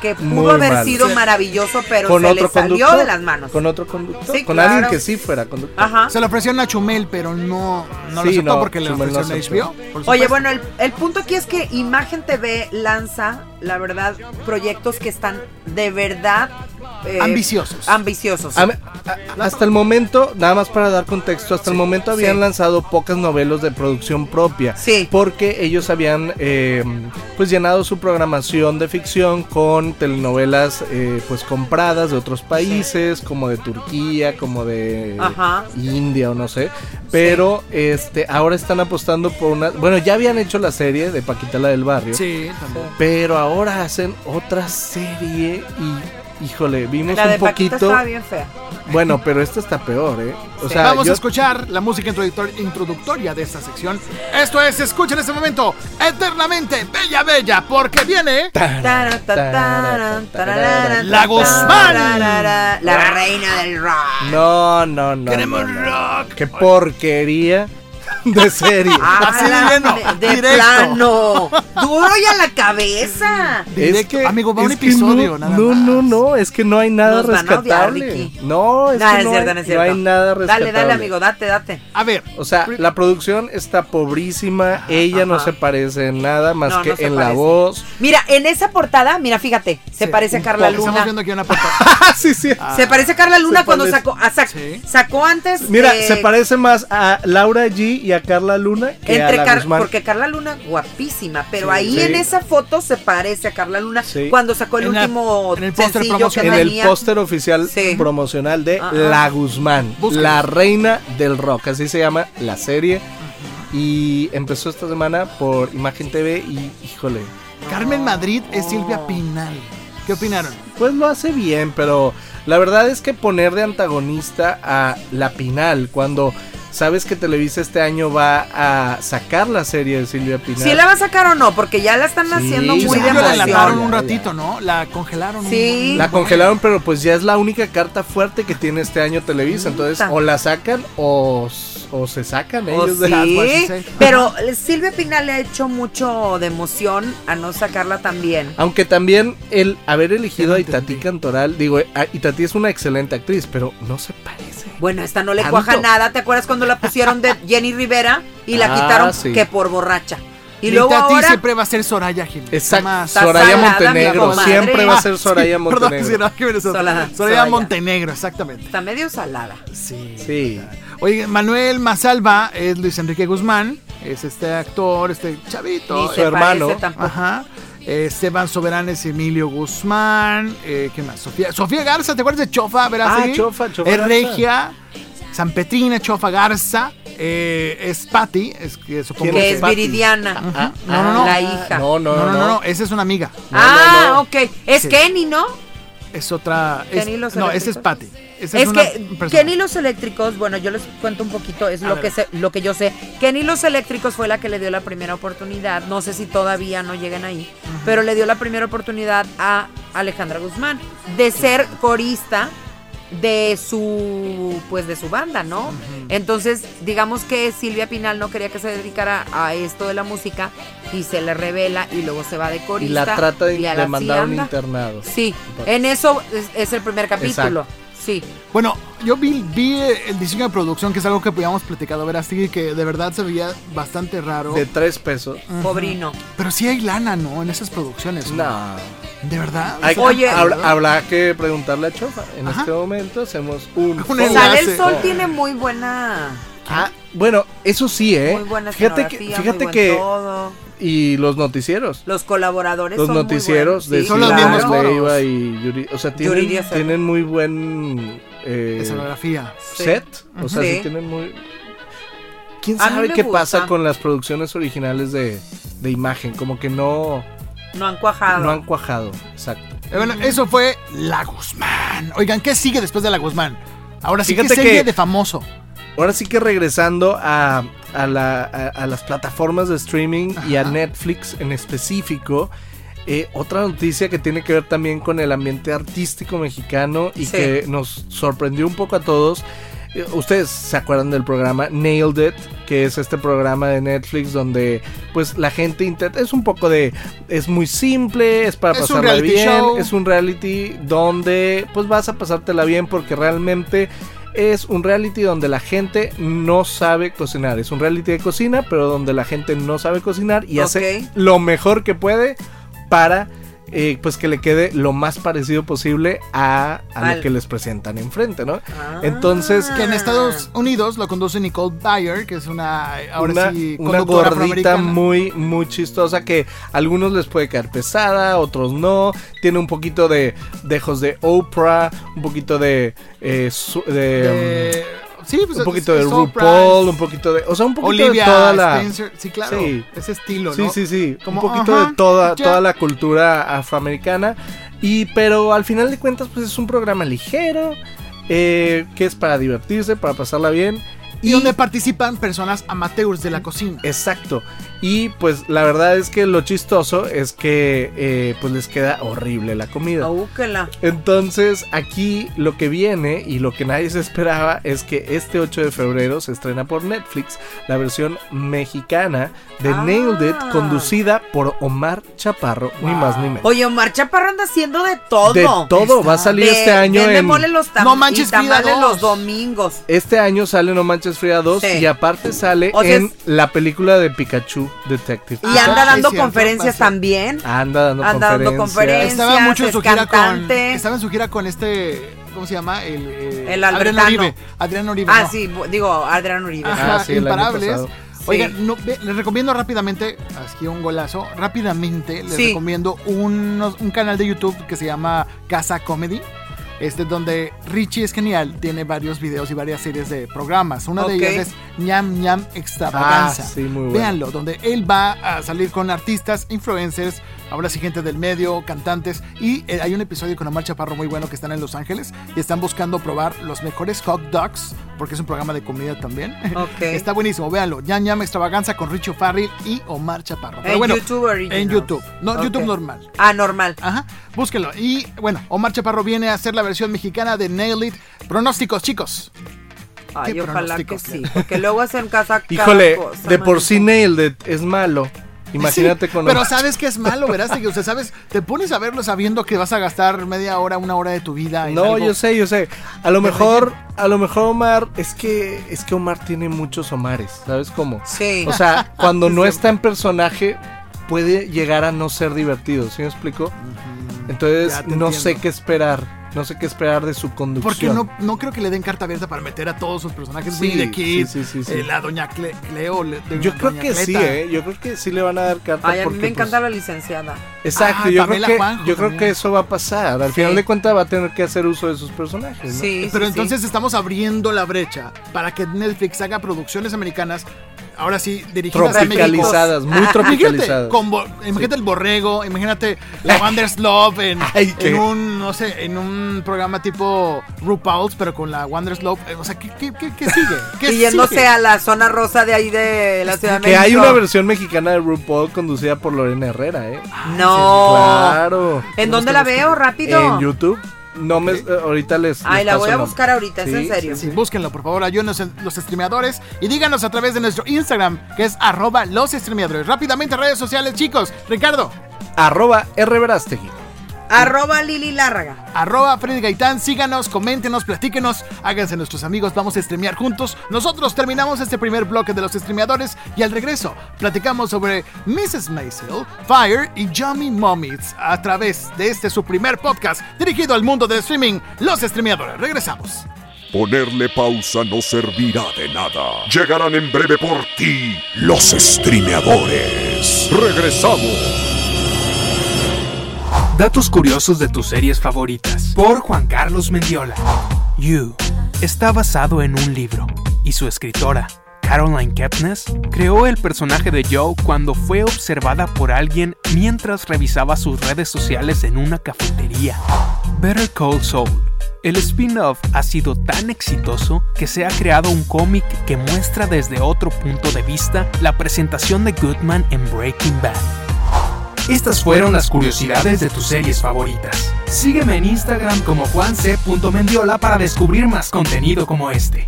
que pudo Muy haber mal. sido maravilloso, pero con se otro le salió de las manos. Con otro conductor. Sí, con claro. alguien que sí fuera conductor. Ajá. Se lo ofrecieron a Chumel, pero no, no lo aceptó no, porque le Chumel no ofrecieron aceptó. HBO. por Oye, bueno, el, el punto aquí es que Imagen TV lanza, la verdad, proyectos que están de verdad eh, Ambiciosos. Ambiciosos. A- a- hasta el momento, nada más para dar contexto, hasta el momento habían sí. lanzado pocas novelas de producción propia. Sí. Porque ellos habían eh, pues llenado su programación de ficción con telenovelas eh, pues compradas de otros países, como de Turquía, como de Ajá. India o no sé. Pero este ahora están apostando por una. Bueno, ya habían hecho la serie de Paquita la del barrio. Sí, también. Pero ahora hacen otra serie y híjole, vimos la de un poquito. estaba bien fea. Bueno, pero esta está peor, ¿eh? O Sí. sea, Vamos yo- a escuchar la música introductor- introductoria de esta sección. Esto es, escucha en este momento, eternamente Bella Bella, porque viene... La Guzmán. La reina del rock. No, no, no. Queremos no, no. rock. Qué porquería de serie. Así de Ah, lleno, de, de directo. plano. Duro y a la cabeza. Directo. Amigo, va un es que episodio, no, nada no, más. no, no, es que no hay nada Nos van a odiar, rescatable. Ricky. no, es Nah, que es no, cierto, hay, no es no hay nada rescatable. Dale, dale, amigo, date, date. A ver, O sea, la producción está pobrísima, ella no Ajá. se parece en nada más No, no que se en la parece. voz. Mira, en esa portada, mira, fíjate, se Sí, parece a un Carla poco. Estamos Luna. viendo aquí una foto. Ah, sí, sí. Se parece a Carla Luna Se cuando parece. sacó, ah, sac- Sí. sacó antes. Mira, eh, se parece más a Laura G y a Carla Luna que Entre a la Car- Guzmán. porque Carla Luna, guapísima, pero Sí. ahí Sí. en esa foto se parece a Carla Luna Sí. cuando sacó el En la- último en el póster sencillo que promocional. en el tenía. póster oficial Sí. promocional de. La Guzmán, Búsquenlo. la reina del rock, así se llama la serie. Y empezó esta semana por Imagen TV y híjole, Carmen Madrid es Silvia Pinal. ¿Qué opinaron? pues lo hace bien, pero la verdad es que poner de antagonista a La Pinal cuando sabes que Televisa este año va a sacar la serie de Silvia Pinal. ¿Sí la va a sacar o no? Porque ya la están Sí, haciendo muy de la enlataron un ratito, ¿no? La congelaron. un- Sí. La congelaron, pero pues ya es la única carta fuerte que tiene este año Televisa. Entonces, o la sacan o, o se sacan Oh, ellos de las sí, pero Silvia Pinal le ha hecho mucho de emoción a no sacarla también. Aunque también el haber elegido a Itatí. Cantoral, digo, a- Itatí es una excelente actriz, pero no se parece. Bueno, esta no le Tanto. cuaja nada. ¿Te acuerdas cuando la pusieron de Jenny Rivera y la Ah, quitaron sí. que por borracha? Y Y luego Tati ahora siempre va a ser Soraya Gil. Exacto. Soraya Montenegro, siempre va a ser Ah, Soraya sí, Perdón, Montenegro. sí, no, Soraya Soraya. Montenegro, exactamente. está medio salada. Sí. Sí. Oye, Manuel Mazalva es Luis Enrique Guzmán, es este actor, este chavito. Ni su hermano. Ajá. Eh, Esteban Soberán es Emilio Guzmán. Eh, ¿Qué más? Sofía, Sofía Garza, ¿te acuerdas de Chofa? ¿Verás? Ah, Chofa, Chofa Es. Regia. San Petrina, Chofa Garza. Eh, es Patty, es que supongo ¿Quién Que que es? Viridiana. Ajá. No, no, no. La hija. No, no, No, no, no, no, esa es una amiga. ah, no, no. ok. Es Sí. Kenny, ¿no? Es otra. es- Kenny los no, esa es. Patty. Esa Es, una que persona. Kenny los eléctricos, bueno, yo les cuento un poquito, es A lo ver. que sé, lo que yo sé. Kenny los eléctricos fue la que le dio la primera oportunidad. No sé si todavía no llegan ahí, pero le dio la primera oportunidad a Alejandra Guzmán de ser corista de su pues de su banda, ¿no? Entonces, digamos que Silvia Pinal no quería que se dedicara a esto de la música y se le revela y luego se va de Y corista. la trata de, y a de la mandar a un internado. Sí, en eso es, es el primer capítulo. Sí. Bueno, yo vi, vi el diseño de producción, que es algo que habíamos platicado, ver así, que de verdad se veía bastante raro. De tres pesos. Pobrino. Pero sí hay lana, ¿no? En esas producciones. ¿no? ¿De verdad? Hay- Oye. habla- habrá que preguntarle a Chofa. En Ajá. este momento hacemos un. Un enlace. Sale el sol Oh. tiene muy buena, Ah, bueno, eso sí, ¿eh? muy buena fíjate que, fíjate muy buen que todo. Y los noticieros, Los colaboradores los son muy noticieros buenos, de sí, claro. foros. Leiva y Yuri, o sea, tienen, muy buen eh, Escenografía. Sí. set, o sea, sí. Sí. tienen muy ¿Quién sabe qué gusta. pasa con las producciones originales de, de imagen? Como que no, No han cuajado. no han cuajado, exacto. Eh, Bueno, eso fue La Guzmán. Oigan, ¿qué sigue después de La Guzmán? Ahora sí, ¿qué Fíjate serie que- de famoso? Ahora sí que regresando a, a la- a- a las plataformas de streaming y a. Netflix en específico, eh, otra noticia que tiene que ver también con el ambiente artístico mexicano y Sí. que nos sorprendió un poco a todos. Eh, Ustedes se acuerdan del programa Nailed It, que es este programa de Netflix donde pues la gente intenta, es un poco de, es muy simple, es para Es pasarla bien, show. es un reality donde pues vas a pasártela bien porque realmente es un reality donde la gente no sabe cocinar. Es un reality de cocina, pero donde la gente no sabe cocinar y hace lo mejor que puede para eh, pues que le quede lo más parecido posible a, a lo que les presentan enfrente, ¿no? Ah. Entonces, Que en Estados Unidos lo conduce Nicole Byer, que es una, ahora una, sí, una gordita muy, muy chistosa que a algunos les puede caer pesada, otros no. Tiene un poquito de dejos de Oprah, un poquito de... eh, su- de, De- sí, pues, un poquito de RuPaul, un poquito de... O sea, un poquito Olivia de toda la... Spencer. Sí, claro. Sí. Ese estilo, Sí, ¿no? sí, sí. Como, un poquito ajá, de toda, toda la cultura afroamericana. Y pero al final de cuentas, pues es un programa ligero. eh, que es para divertirse, para pasarla bien. Y donde participan personas amateurs de la cocina. Exacto. Y pues la verdad es que lo chistoso es que eh, pues les queda horrible la comida. Aúquela. Entonces aquí lo que viene y lo que nadie se esperaba es que este 8 de febrero se estrena por Netflix la versión mexicana de Ah. Nailed It conducida por Omar Chaparro, ni más ni menos. Oye, Omar Chaparro anda haciendo de todo. De todo, Está. va a salir De- este año en... mole los tam- No manches, Frida los domingos. Este año sale No Manches Frida 2 Sí. y aparte sale O sea, en es- la película de Pikachu Detective. Y Ah, anda sí, dando conferencias también. Anda dando Anda dando conferencias. conferencias. Estaba mucho en su gira con. Estaba en su gira con este. ¿cómo se llama? El, eh, El Adrián. Uribe. Adrián Uribe. Ah, no. sí, digo, Adrián Uribe. Ajá, Ah, sí, imparables. pasado. Oigan, no, les recomiendo rápidamente, aquí un golazo, rápidamente les Sí. recomiendo unos- un canal de YouTube que se llama Casa Comedy. Este donde Richie es genial, tiene varios videos y varias series de programas. Una de ellas es ñam ñam extravaganza. Ah, sí, muy bueno. Véanlo, donde él va a salir con artistas, influencers, ahora sí gente del medio, cantantes. Y eh, hay un episodio con Omar Chaparro muy bueno que están en Los Ángeles y están buscando probar los mejores hot dogs, porque es un programa de comida también. Está buenísimo, véanlo. Ñam ñam extravaganza con Richo Farrell y Omar Chaparro. Pero En bueno, YouTube Originals. En YouTube, no. YouTube normal. Ah, normal. Ajá, búsquenlo. Y bueno, Omar Chaparro viene a hacer la versión mexicana de Nail It. Pronósticos, chicos. Ay, ¿Qué ojalá que sí. Porque luego hacen casa cada Híjole, cosa, de por sí Nailed It es malo. Imagínate Sí, con Pero sabes que es malo, verás que usted sabes, te pones a verlo sabiendo que vas a gastar media hora, una hora de tu vida. en No, algo. yo sé, yo sé. A lo mejor, a lo mejor Omar, es que es que Omar tiene muchos Omares, ¿sabes cómo? Sí. O sea, cuando no está en personaje puede llegar a no ser divertido, ¿sí me explico? Entonces no entiendo. sé qué esperar, no sé qué esperar de su conducción. Porque no, no creo que le den carta abierta para meter a todos sus personajes. Sí, the Kid, sí, sí, sí, sí. eh, la doña Cle- Cleo. le- de- Yo creo doña que sí. ¿eh? Yo creo que sí le van a dar carta. Ay, a mí porque, me encanta pues, la licenciada. Exacto, Ah, yo, creo que, Juanjo yo creo que eso va a pasar. Al Sí. final de cuentas va a tener que hacer uso de sus personajes. ¿no? Sí. Pero sí, entonces sí. estamos abriendo la brecha para que Netflix haga producciones americanas, ahora sí, dirigidas a México. Tropicalizadas, muy Imagínate, tropicalizadas. imagínate el borrego, imagínate la Wonders Love en, Ay, qué- en un, no sé, en un programa tipo RuPaul's, pero con la Wonders Love. eh, O sea, ¿qué, qué, qué- qué sigue? ¿Qué Y yéndose a la zona rosa de ahí de la Ciudad de Que hay una versión mexicana de RuPaul conducida por Lorena Herrera, ¿eh? No. Claro. ¿En dónde la veo? Rápido. En YouTube. No me, eh, ahorita les. Ay, les la paso voy a buscar ahorita, es Sí, en serio. Sí, búsquenlo, por favor, ayúdenos en los streameadores y díganos a través de nuestro Instagram, que es arroba los streameadores. Rápidamente, redes sociales, chicos. Ricardo, Arroba R. Arroba Lili Lárraga. arroba Freddy Gaitán, síganos, coméntenos, platíquenos, háganse nuestros amigos, vamos a streamear juntos. Nosotros terminamos este primer bloque de los streameadores y al regreso platicamos sobre Mrs. Maisel, Fire y Yummy Mommies a través de este su primer podcast dirigido al mundo del streaming, los streameadores. Regresamos. Ponerle pausa no servirá de nada. Llegarán en breve por ti los streameadores. Regresamos. Datos curiosos de tus series favoritas. Por Juan Carlos Mendiola. You está basado en un libro y su escritora, Caroline Kepnes, creó el personaje de Joe cuando fue observada por alguien mientras revisaba sus redes sociales en una cafetería. Better Call Saul. El spin-off ha sido tan exitoso que se ha creado un cómic que muestra desde otro punto de vista la presentación de Goodman en Breaking Bad. Estas fueron las curiosidades de tus series favoritas. Sígueme en Instagram como juanc.mendiola para descubrir más contenido como este.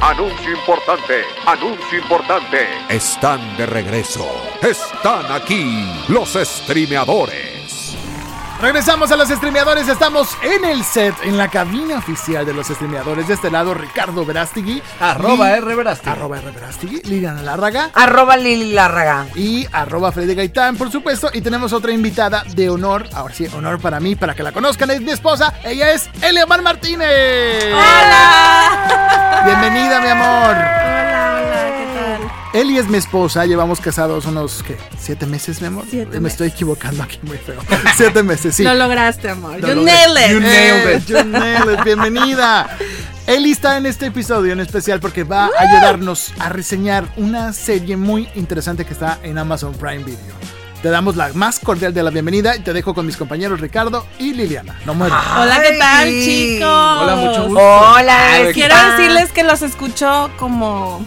Anuncio importante, anuncio importante. Están de regreso. Están aquí los streameadores. Regresamos a los streameadores, estamos en el set, en la cabina oficial de los streameadores. De este lado, Ricardo Verástegui. Arroba R. Verástegui. Arroba R. Verástegui, Liliana Lárraga. Arroba Lili Lárraga. y arroba Freddy Gaitán, por supuesto. Y tenemos otra invitada de honor, ahora sí, honor para mí, para que la conozcan, es mi esposa. Ella es Eleomar Martínez. ¡Hola! Bienvenida, mi amor. Hola, hola, ¿qué tal? Eli es mi esposa, llevamos casados unos, ¿qué? ¿Siete meses, mi amor? Siete Me meses. estoy equivocando aquí muy feo. Siete meses, sí. Lo lograste, amor. Lo you logré. nailed it. You nailed Eh. it. You nailed it. Bienvenida. Eli está en este episodio en especial porque va a ayudarnos a reseñar una serie muy interesante que está en Amazon Prime Video. Te damos la más cordial de la bienvenida y te dejo con mis compañeros Ricardo y Liliana. No mueran. Hola, ¿qué tal, Ay. chicos? Hola, mucho gusto. Hola, Ay, ¿qué Quiero tal? decirles que los escucho como.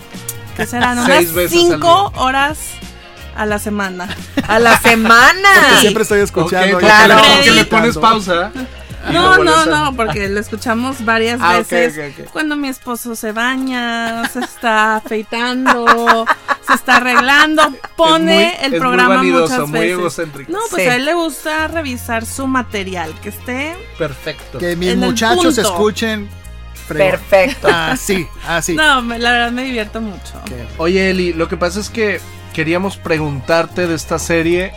¿Qué serán? Unas cinco horas a la semana. A la semana. Porque siempre estoy escuchando. Ok, y claro. Porque Que le pones pausa. No, no, no, porque lo escuchamos varias Ah, veces. Cuando mi esposo se baña, se está afeitando, se está arreglando, pone Es muy- el es programa muy vanidoso, muchas muy veces. egocéntrico. No, pues Sí. a él le gusta revisar su material, que esté Perfecto. Que mis En el muchachos punto. escuchen. Fregón. Perfecto. Así, así. No, me- la verdad me divierto mucho. Oye, Eli, lo que pasa es que queríamos preguntarte de esta serie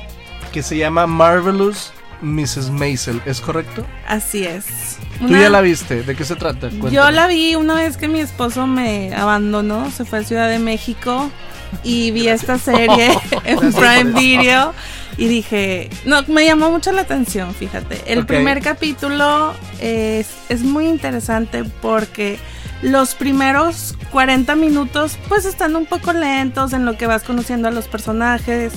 que se llama Marvelous Mrs. Maisel, ¿es correcto? Así es. ¿Tú Una- ya la viste? ¿De qué se trata? Yo la vi una vez que mi esposo me abandonó, se fue a Ciudad de México y vi esta serie en Prime Video y dije, no, me llamó mucho la atención, fíjate. El primer capítulo es, es muy interesante porque los primeros 40 minutos pues están un poco lentos en lo que vas conociendo a los personajes.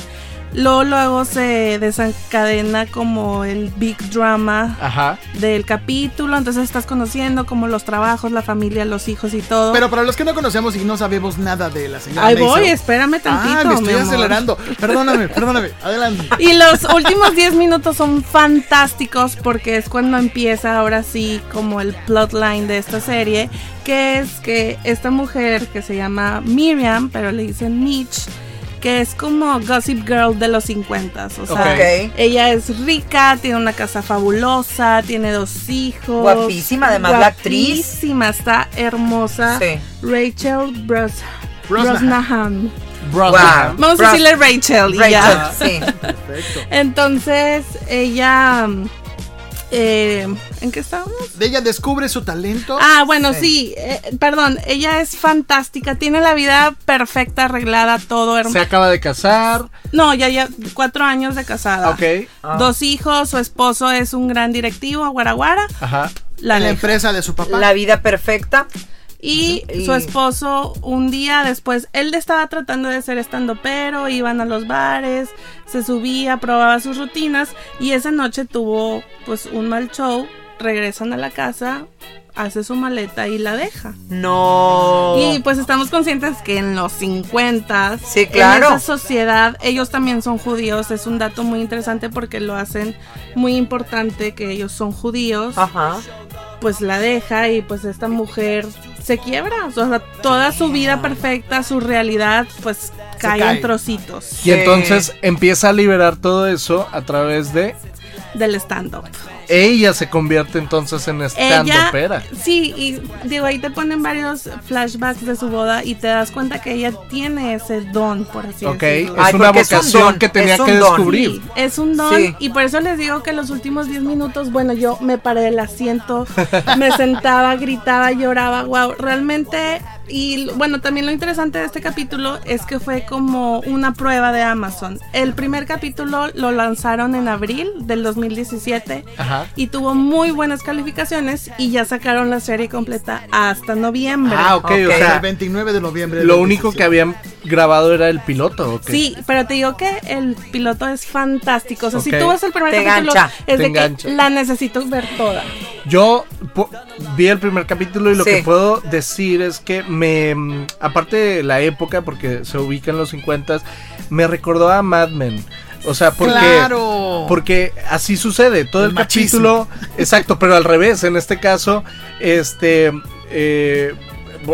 Luego, luego se desencadena como el big drama Ajá. del capítulo, entonces estás conociendo como los trabajos, la familia, los hijos y todo. Pero para los que no conocemos y no sabemos nada de la señora Ahí voy, espérame tantito. Ah, me estoy mi amor. acelerando. Perdóname, perdóname. Adelante. Y los últimos 10 minutos son fantásticos porque es cuando empieza ahora sí como el plotline de esta serie, que es que esta mujer que se llama Miriam, pero le dicen Mitch, que es como Gossip Girl de los 50, o sea, ella es rica, tiene una casa fabulosa, tiene dos hijos. Guapísima, además, la actriz. Guapísima, está hermosa. Sí. Rachel Bros Brosnahan. Brosnahan. Brother. Wow. Vamos a decirle Rachel, y Rachel, ya. sí. Perfecto. Entonces, ella. Eh, ¿En qué estábamos? De ella descubre su talento. Ah, bueno, Sí. sí. eh, perdón, ella es fantástica. Tiene la vida perfecta, arreglada, todo Se hermoso. acaba de casar. No, ya, ya, cuatro años de casada. Ok. Ah. Dos hijos, su esposo es un gran directivo, Guaraguara. Ajá. La empresa de su papá. La vida perfecta. Y su esposo, un día después, él estaba tratando de ser estando pero, iban a los bares, se subía, probaba sus rutinas y esa noche tuvo pues un mal show, regresan a la casa, hace su maleta y la deja. No. Y pues estamos conscientes que en los 50, Sí, claro. en esa sociedad, ellos también son judíos, es un dato muy interesante porque lo hacen muy importante que ellos son judíos Ajá. Pues la deja y pues esta mujer se quiebra. O sea, toda su vida perfecta, su realidad, pues cae, cae. en trocitos Y Sí. entonces empieza a liberar todo eso a través de del stand-up. Ella se convierte entonces en stand Ella, opera. sí, y digo, ahí te ponen varios flashbacks de su boda y te das cuenta que ella tiene ese don, por así Ok, decirlo. es Ay, una porque es un vocación que tenía que descubrir. Sí, es un don Sí. y por eso les digo que los últimos 10 minutos, bueno, yo me paré del asiento, me sentaba, gritaba, lloraba, wow, realmente y bueno, también lo interesante de este capítulo es que fue como una prueba de Amazon. El primer capítulo lo lanzaron en abril del 2017 Ajá. y tuvo muy buenas calificaciones y ya sacaron la serie completa hasta noviembre. Ah, ok, o el sea, 29 de noviembre. lo único que 17. habían grabado era el piloto, ¿ok? Sí, pero te digo que el piloto es fantástico. O sea, si tú ves el primer Te capítulo, engancha. es Te de engancha. que la necesito ver toda. Yo po- vi el primer capítulo y lo Sí. que puedo decir es que me, aparte de la época, porque se ubica en los 50, me recordó a Mad Men. O sea, porque, Claro. porque así sucede, todo El el, capítulo, exacto, pero al revés, en este caso, este, eh,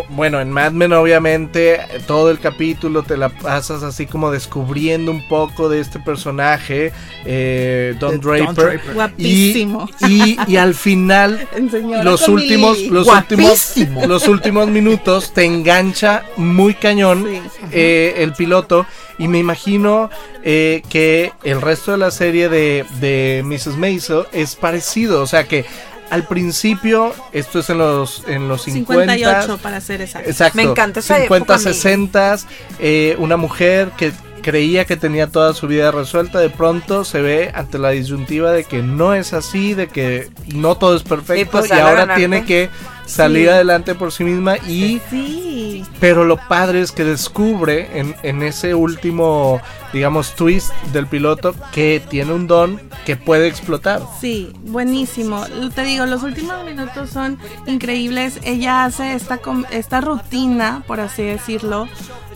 bueno, en Mad Men obviamente todo el capítulo te la pasas así como descubriendo un poco de este personaje, eh, Don Draper. Don Draper. Y, Guapísimo. y, y al final los últimos los últimos los últimos minutos te engancha muy cañón Sí. eh, el piloto y me imagino eh, que el resto de la serie de, de Mrs. Maisel es parecido o sea que al principio esto es en los en los 50 58 para ser exacto. Exacto. Me encanta esa 50, época a mí. 60, eh, una mujer que creía que tenía toda su vida resuelta, de pronto se ve ante la disyuntiva de que no es así, de que no todo es perfecto pues, y ahora ganarte. tiene que salir Sí. adelante por sí misma y Sí. pero lo padre es que descubre en, en ese último digamos twist del piloto que tiene un don que puede explotar. Sí, buenísimo. Te digo, los últimos minutos son increíbles. Ella hace esta, com- esta rutina, por así decirlo,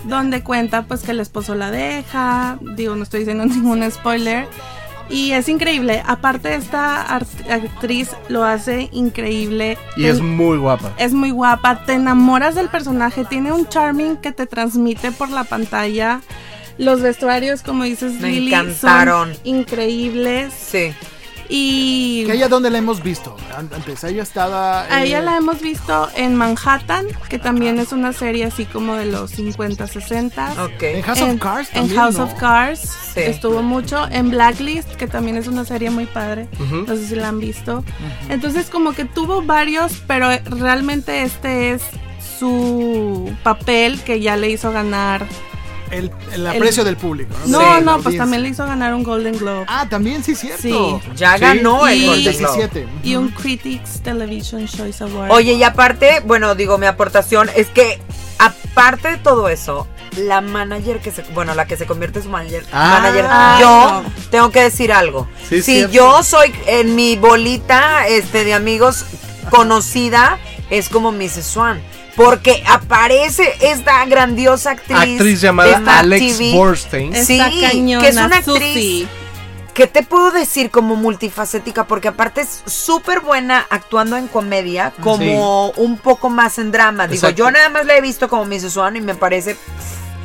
donde cuenta pues que el esposo la deja. Digo, no estoy diciendo ningún spoiler. Y es increíble. Aparte, esta actriz lo hace increíble. Y Te- es muy guapa. es muy guapa, te enamoras del personaje, tiene un charming que te transmite por la pantalla. Los vestuarios, como dices, Me Lili, encantaron. son increíbles. Sí. Y ¿Que ella dónde la hemos visto? An- Antes, ella estaba... a eh, ella la hemos visto en Manhattan, que también es una serie así como de los 50, 60. Ok. En House en, of Cards en también, House ¿no? of Cards Sí. estuvo mucho. En Blacklist, que también es una serie muy padre. Ujú. No sé si la han visto. Entonces, como que tuvo varios, pero realmente este es su papel que ya le hizo ganar. El, el aprecio del público. No, De la no, pues también le hizo ganar un Golden Globe. Ah, también sí, cierto. Sí. Ya Sí. ganó el Golden Globe. 17. Y un Critics Television Choice Award. Oye, y aparte, bueno, digo, mi aportación es que, aparte de todo eso, la manager que se, bueno, la que se convierte en su manager, Ah. manager yo no. tengo que decir algo. Sí, si cierto. yo soy en mi bolita este de amigos conocida, es como Mrs. Swan. Porque aparece esta grandiosa actriz. Actriz llamada Alex TV. Borstein. Sí, cañona, que es una actriz Susie. ¿Qué te puedo decir como multifacética? Porque aparte es súper buena actuando en comedia, como un poco más en drama. Digo, Exacto. yo nada más la he visto como Mrs. Swan y me parece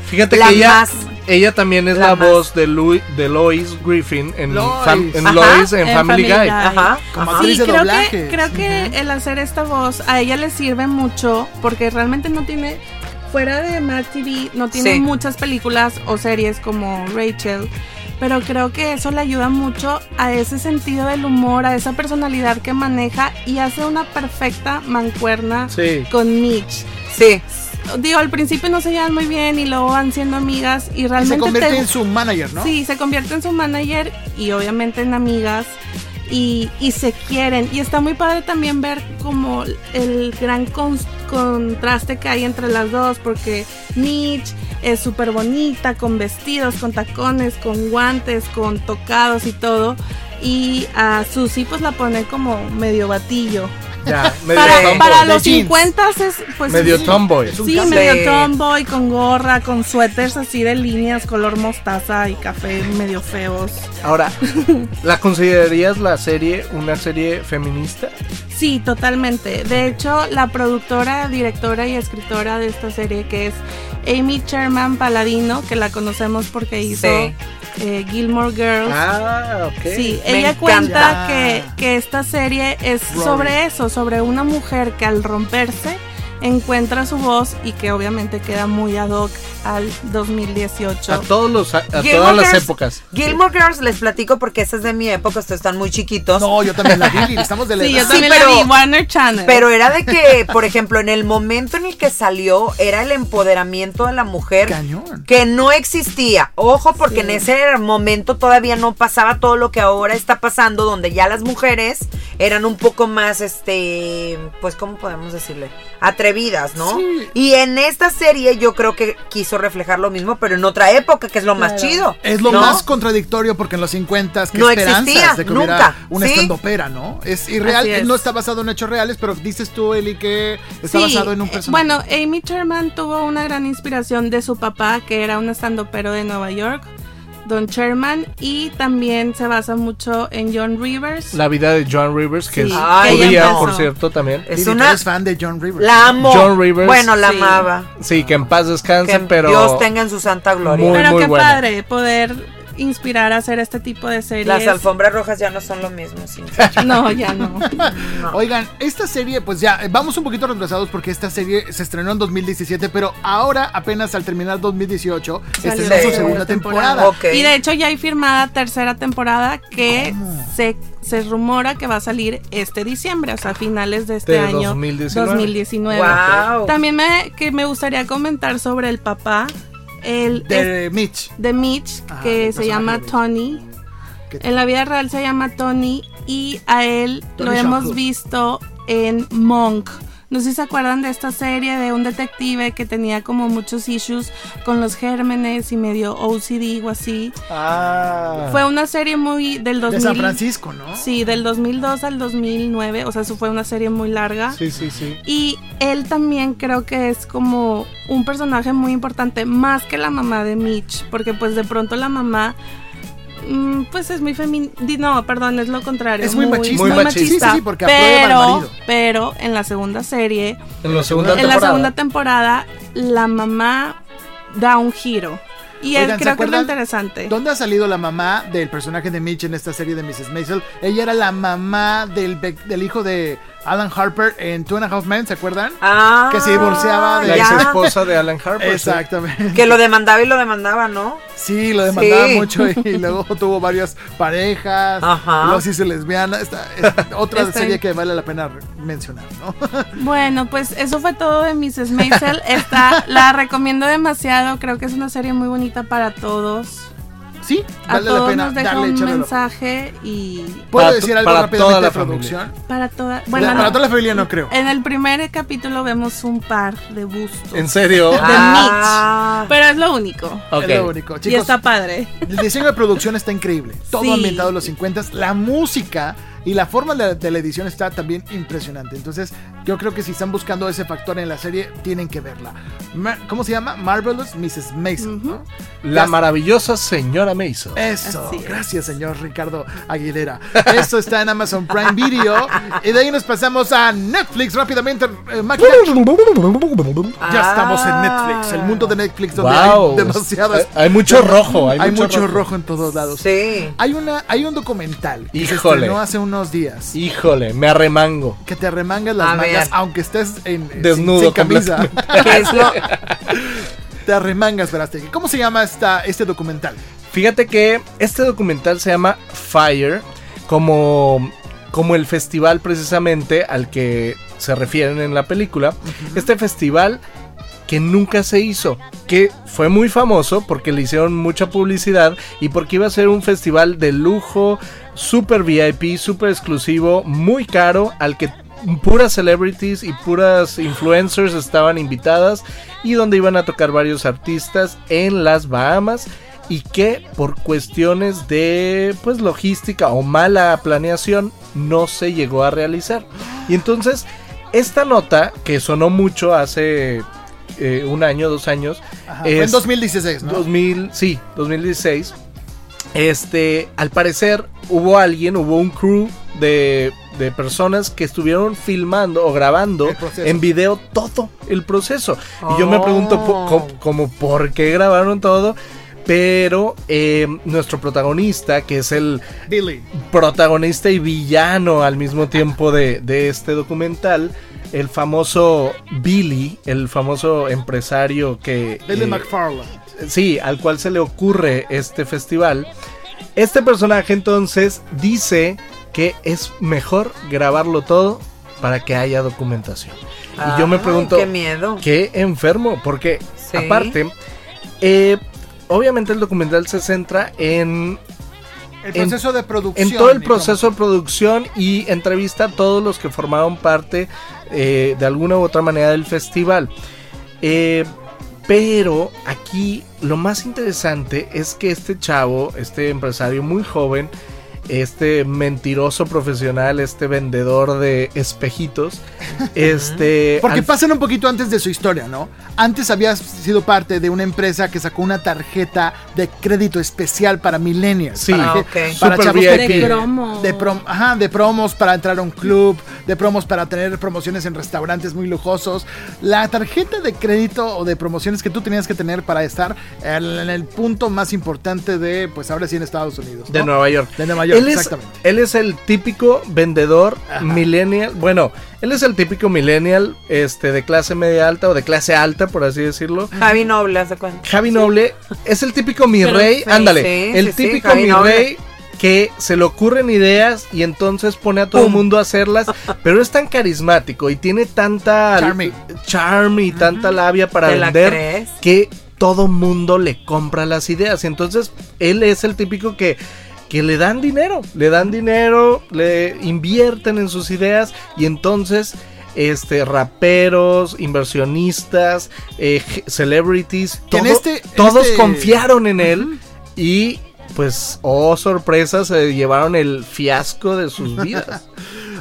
Fíjate la que ella, más- ella también es la voz de, Louis, de Lois Griffin en, Lois. Fam- en Lois en, en Family, Family Guy. Guy. Ajá. Como ajá. actriz Sí, de creo que, creo que el hacer esta voz a ella le sirve mucho porque realmente no tiene, fuera de Mad TV, no tiene Sí. muchas películas o series como Rachel, pero creo que eso le ayuda mucho a ese sentido del humor, a esa personalidad que maneja y hace una perfecta mancuerna Sí. con Mitch. Sí. Digo, al principio no se llevan muy bien y luego van siendo amigas y Y realmente se convierte te- en su manager, ¿no? Sí, se convierte en su manager y obviamente en amigas y, y se quieren. Y está muy padre también ver como el gran contraste que hay entre las dos porque Mitch es súper bonita, con vestidos, con tacones, con guantes, con tocados y todo. Y a Susie pues la pone como medio batillo. Ya, medio Para, tomboy. para de los jeans. 50 es pues Medio sí, tomboy. Es Sí, medio tomboy, con gorra, con suéteres así de líneas, color mostaza y café medio feos. Ahora, ¿la considerarías la serie una serie feminista? Sí, totalmente. De hecho, la productora, directora y escritora de esta serie, que es Amy Sherman Paladino, que la conocemos porque hizo Sí. eh, Gilmore Girls. Ah, ok. Sí, Me ella encanta. cuenta que, que esta serie es Rory. sobre eso, sobre una mujer que al romperse encuentra su voz y que obviamente queda muy ad hoc al 2018. A todos los a, todas las Girls- épocas. Gilmore Girls les platico porque esa es de mi época, ustedes están muy chiquitos. No, yo también la vi, estamos de la Sí, yo. Sí, pero- la vi, Warner Channel. Pero era de que, por ejemplo, en el momento en el que salió, era el empoderamiento de la mujer Cañón. que no existía. Ojo, porque en ese momento todavía no pasaba todo lo que ahora está pasando, donde ya las mujeres eran un poco más, este, pues, ¿cómo podemos decirle? Atrevidas, ¿no? Sí. Y en esta serie yo creo que quiso reflejar lo mismo, pero en otra época, que es lo más Claro. chido. Es lo ¿no? más contradictorio porque en los 50 que No esperanzas existía, de que hubiera nunca, una ¿sí? estandopera, ¿no? Es irreal, es. no está basado en hechos reales, pero dices tú, Eli, que está Sí, basado en un eh, personaje. Bueno, Amy Sherman tuvo una gran inspiración de su papá, que era un estandopero de Nueva York, Don Sherman, y también se basa mucho en John Rivers. La vida de John Rivers, que Sí, es Ay, judía, por cierto, también. Es Lili, una- eres fan de John Rivers. La amo. John Rivers. Bueno, la Sí. amaba. Sí, que en paz descanse, Que pero... Dios tenga en su santa gloria. Muy, Pero muy qué buena. padre poder inspirar a hacer este tipo de series. Las alfombras rojas ya no son lo mismo. sí. No, ya no. Oigan, esta serie, pues ya, eh, vamos un poquito retrasados porque esta serie se estrenó en 2017, pero ahora, apenas al terminar 2018, Salió estrenó su segunda segunda temporada. Y de hecho ya hay firmada tercera temporada que se, se rumora que va a salir este diciembre, o sea, a finales de este De año 2019. 2019. Wow. También me, que me gustaría comentar sobre el papá, el De Mitch. de Mitch, Ajá, que se llama Tony. En la vida real se llama Tony y a él Tony lo hemos visto en Monk. No sé si se acuerdan de esta serie de un detective que tenía como muchos issues con los gérmenes y medio OCD o así. Ah. Fue una serie muy del 2000. De San Francisco, ¿no? Sí, del 2002 al 2009, o sea, eso fue una serie muy larga. Sí, sí, sí. Y él también creo que es como un personaje muy importante, más que la mamá de Mitch, porque pues de pronto la mamá, pues es muy feminista, no, perdón, es lo contrario. Es muy machista. Muy machista. Sí, sí, sí, porque al pero, marido. pero en la segunda serie, En la segunda en la temporada. segunda temporada, la mamá da un giro. Y él Oigan, ¿se creo que es lo interesante. ¿Dónde ha salido la mamá del personaje de Mitch en esta serie de Mrs. Maisel? Ella era la mamá del, del hijo de Alan Harper en Two and a Half Men, ¿se acuerdan? Ah, Que se divorciaba de- La ex esposa de Alan Harper. sí. Exactamente. Que lo demandaba y lo demandaba, ¿no? Sí, lo demandaba Sí. mucho y, y luego tuvo varias parejas. Ajá. Luego se hizo lesbiana. Esta, es otra Estoy- serie que vale la pena mencionar, ¿no? Bueno, pues eso fue todo de Mrs. Maisel. Está, la recomiendo demasiado. Creo que es una serie muy bonita para todos. Sí, A vale la todos pena nos deja darle un la- mensaje y ¿Puedo Para decir algo para rápidamente toda la de producción? para toda. De- Bueno, para no. toda la familia no creo. en el primer capítulo vemos un par de bustos. ¿En serio? Ah. Pero es lo único. Es lo único. y Chicos, está padre. El diseño de producción está increíble. Todo Sí. ambientado en los 50 La música y la forma de, de la edición está también impresionante. Entonces, yo creo que si están buscando ese factor en la serie, tienen que verla. Ma- ¿Cómo se llama? Marvelous Mrs. Mason. ¿no? La Ya- maravillosa señora Mason. Eso, es. gracias señor Ricardo Aguilera. Eso está en Amazon Prime Video. Y de ahí nos pasamos a Netflix rápidamente. eh. Ya estamos en Netflix, el mundo de Netflix donde Wow. hay demasiadas. Hay, hay mucho rojo. Hay, Hay mucho rojo en todos lados. Sí. Hay, una, hay un documental que se Híjole. estrenó hace unos días. Híjole, me arremango. Que te arremangas las A mangas ver. aunque estés en, Desnudo sin, sin camisa. ¿Qué es lo- te arremangas, Verástegui. ¿Cómo se llama esta, este documental? Fíjate que este documental se llama Fire, como, como el festival precisamente al que se refieren en la película. Este festival que nunca se hizo, que fue muy famoso porque le hicieron mucha publicidad y porque iba a ser un festival de lujo, super VIP, super exclusivo, muy caro, al que puras celebrities y puras influencers estaban invitadas y donde iban a tocar varios artistas en las Bahamas y que por cuestiones de pues logística o mala planeación no se llegó a realizar. Y entonces esta nota que sonó mucho hace eh, un año, dos años, Ajá, fue en es 2016, ¿no? 2000, sí, 2016. Este, al parecer hubo alguien, hubo un crew de, de personas que estuvieron filmando o grabando en video todo el proceso. Y yo me pregunto Oh. co- como por qué grabaron todo. Pero eh, nuestro protagonista, que es el Billy. protagonista y villano al mismo tiempo de, de este documental, el famoso Billy, el famoso empresario que... Billy eh, McFarland. Sí, al cual se le ocurre este festival. Este personaje entonces dice que es mejor grabarlo todo para que haya documentación. y yo me Ay, pregunto, Qué miedo. qué enfermo, porque Sí. aparte, eh, obviamente el documental se centra en El en- proceso de producción. en todo el proceso de producción y entrevista a todos los que formaron parte eh, de alguna u otra manera del festival. Eh, pero aquí lo más interesante es que este chavo, este empresario muy joven, este mentiroso profesional, este vendedor de espejitos, este... Porque al- pasan un poquito antes de su historia, ¿no? Antes había sido parte de una empresa que sacó una tarjeta de crédito especial para millennials. Sí. para, Ah, que- ok. para Super chavos VIP. que- De promo. De, prom- ajá, de promos para entrar a un club, de promos para tener promociones en restaurantes muy lujosos. La tarjeta de crédito o de promociones que tú tenías que tener para estar en, en el punto más importante de, pues ahora sí en Estados Unidos. ¿no? De Nueva York. De Nueva York, él es, exactamente. Él es el típico vendedor millennial. Bueno, él es el típico millennial este, de clase media alta o de clase alta, por así decirlo. Javi Noble, hace cuenta. Javi Noble es el típico mi Pero rey. sí, ándale, sí, el típico mi Noble. rey que se le ocurren ideas y entonces pone a todo el mundo a hacerlas, pero es tan carismático y tiene tanta Charmy. charm y tanta labia para ¿Te la vender crees? que todo mundo le compra las ideas. Y entonces él es el típico que, que le dan dinero, le dan dinero, le invierten en sus ideas y entonces este raperos, inversionistas, eh, celebrities, en todo- este- en todos este- confiaron en él y pues oh sorpresa se llevaron el fiasco de sus vidas.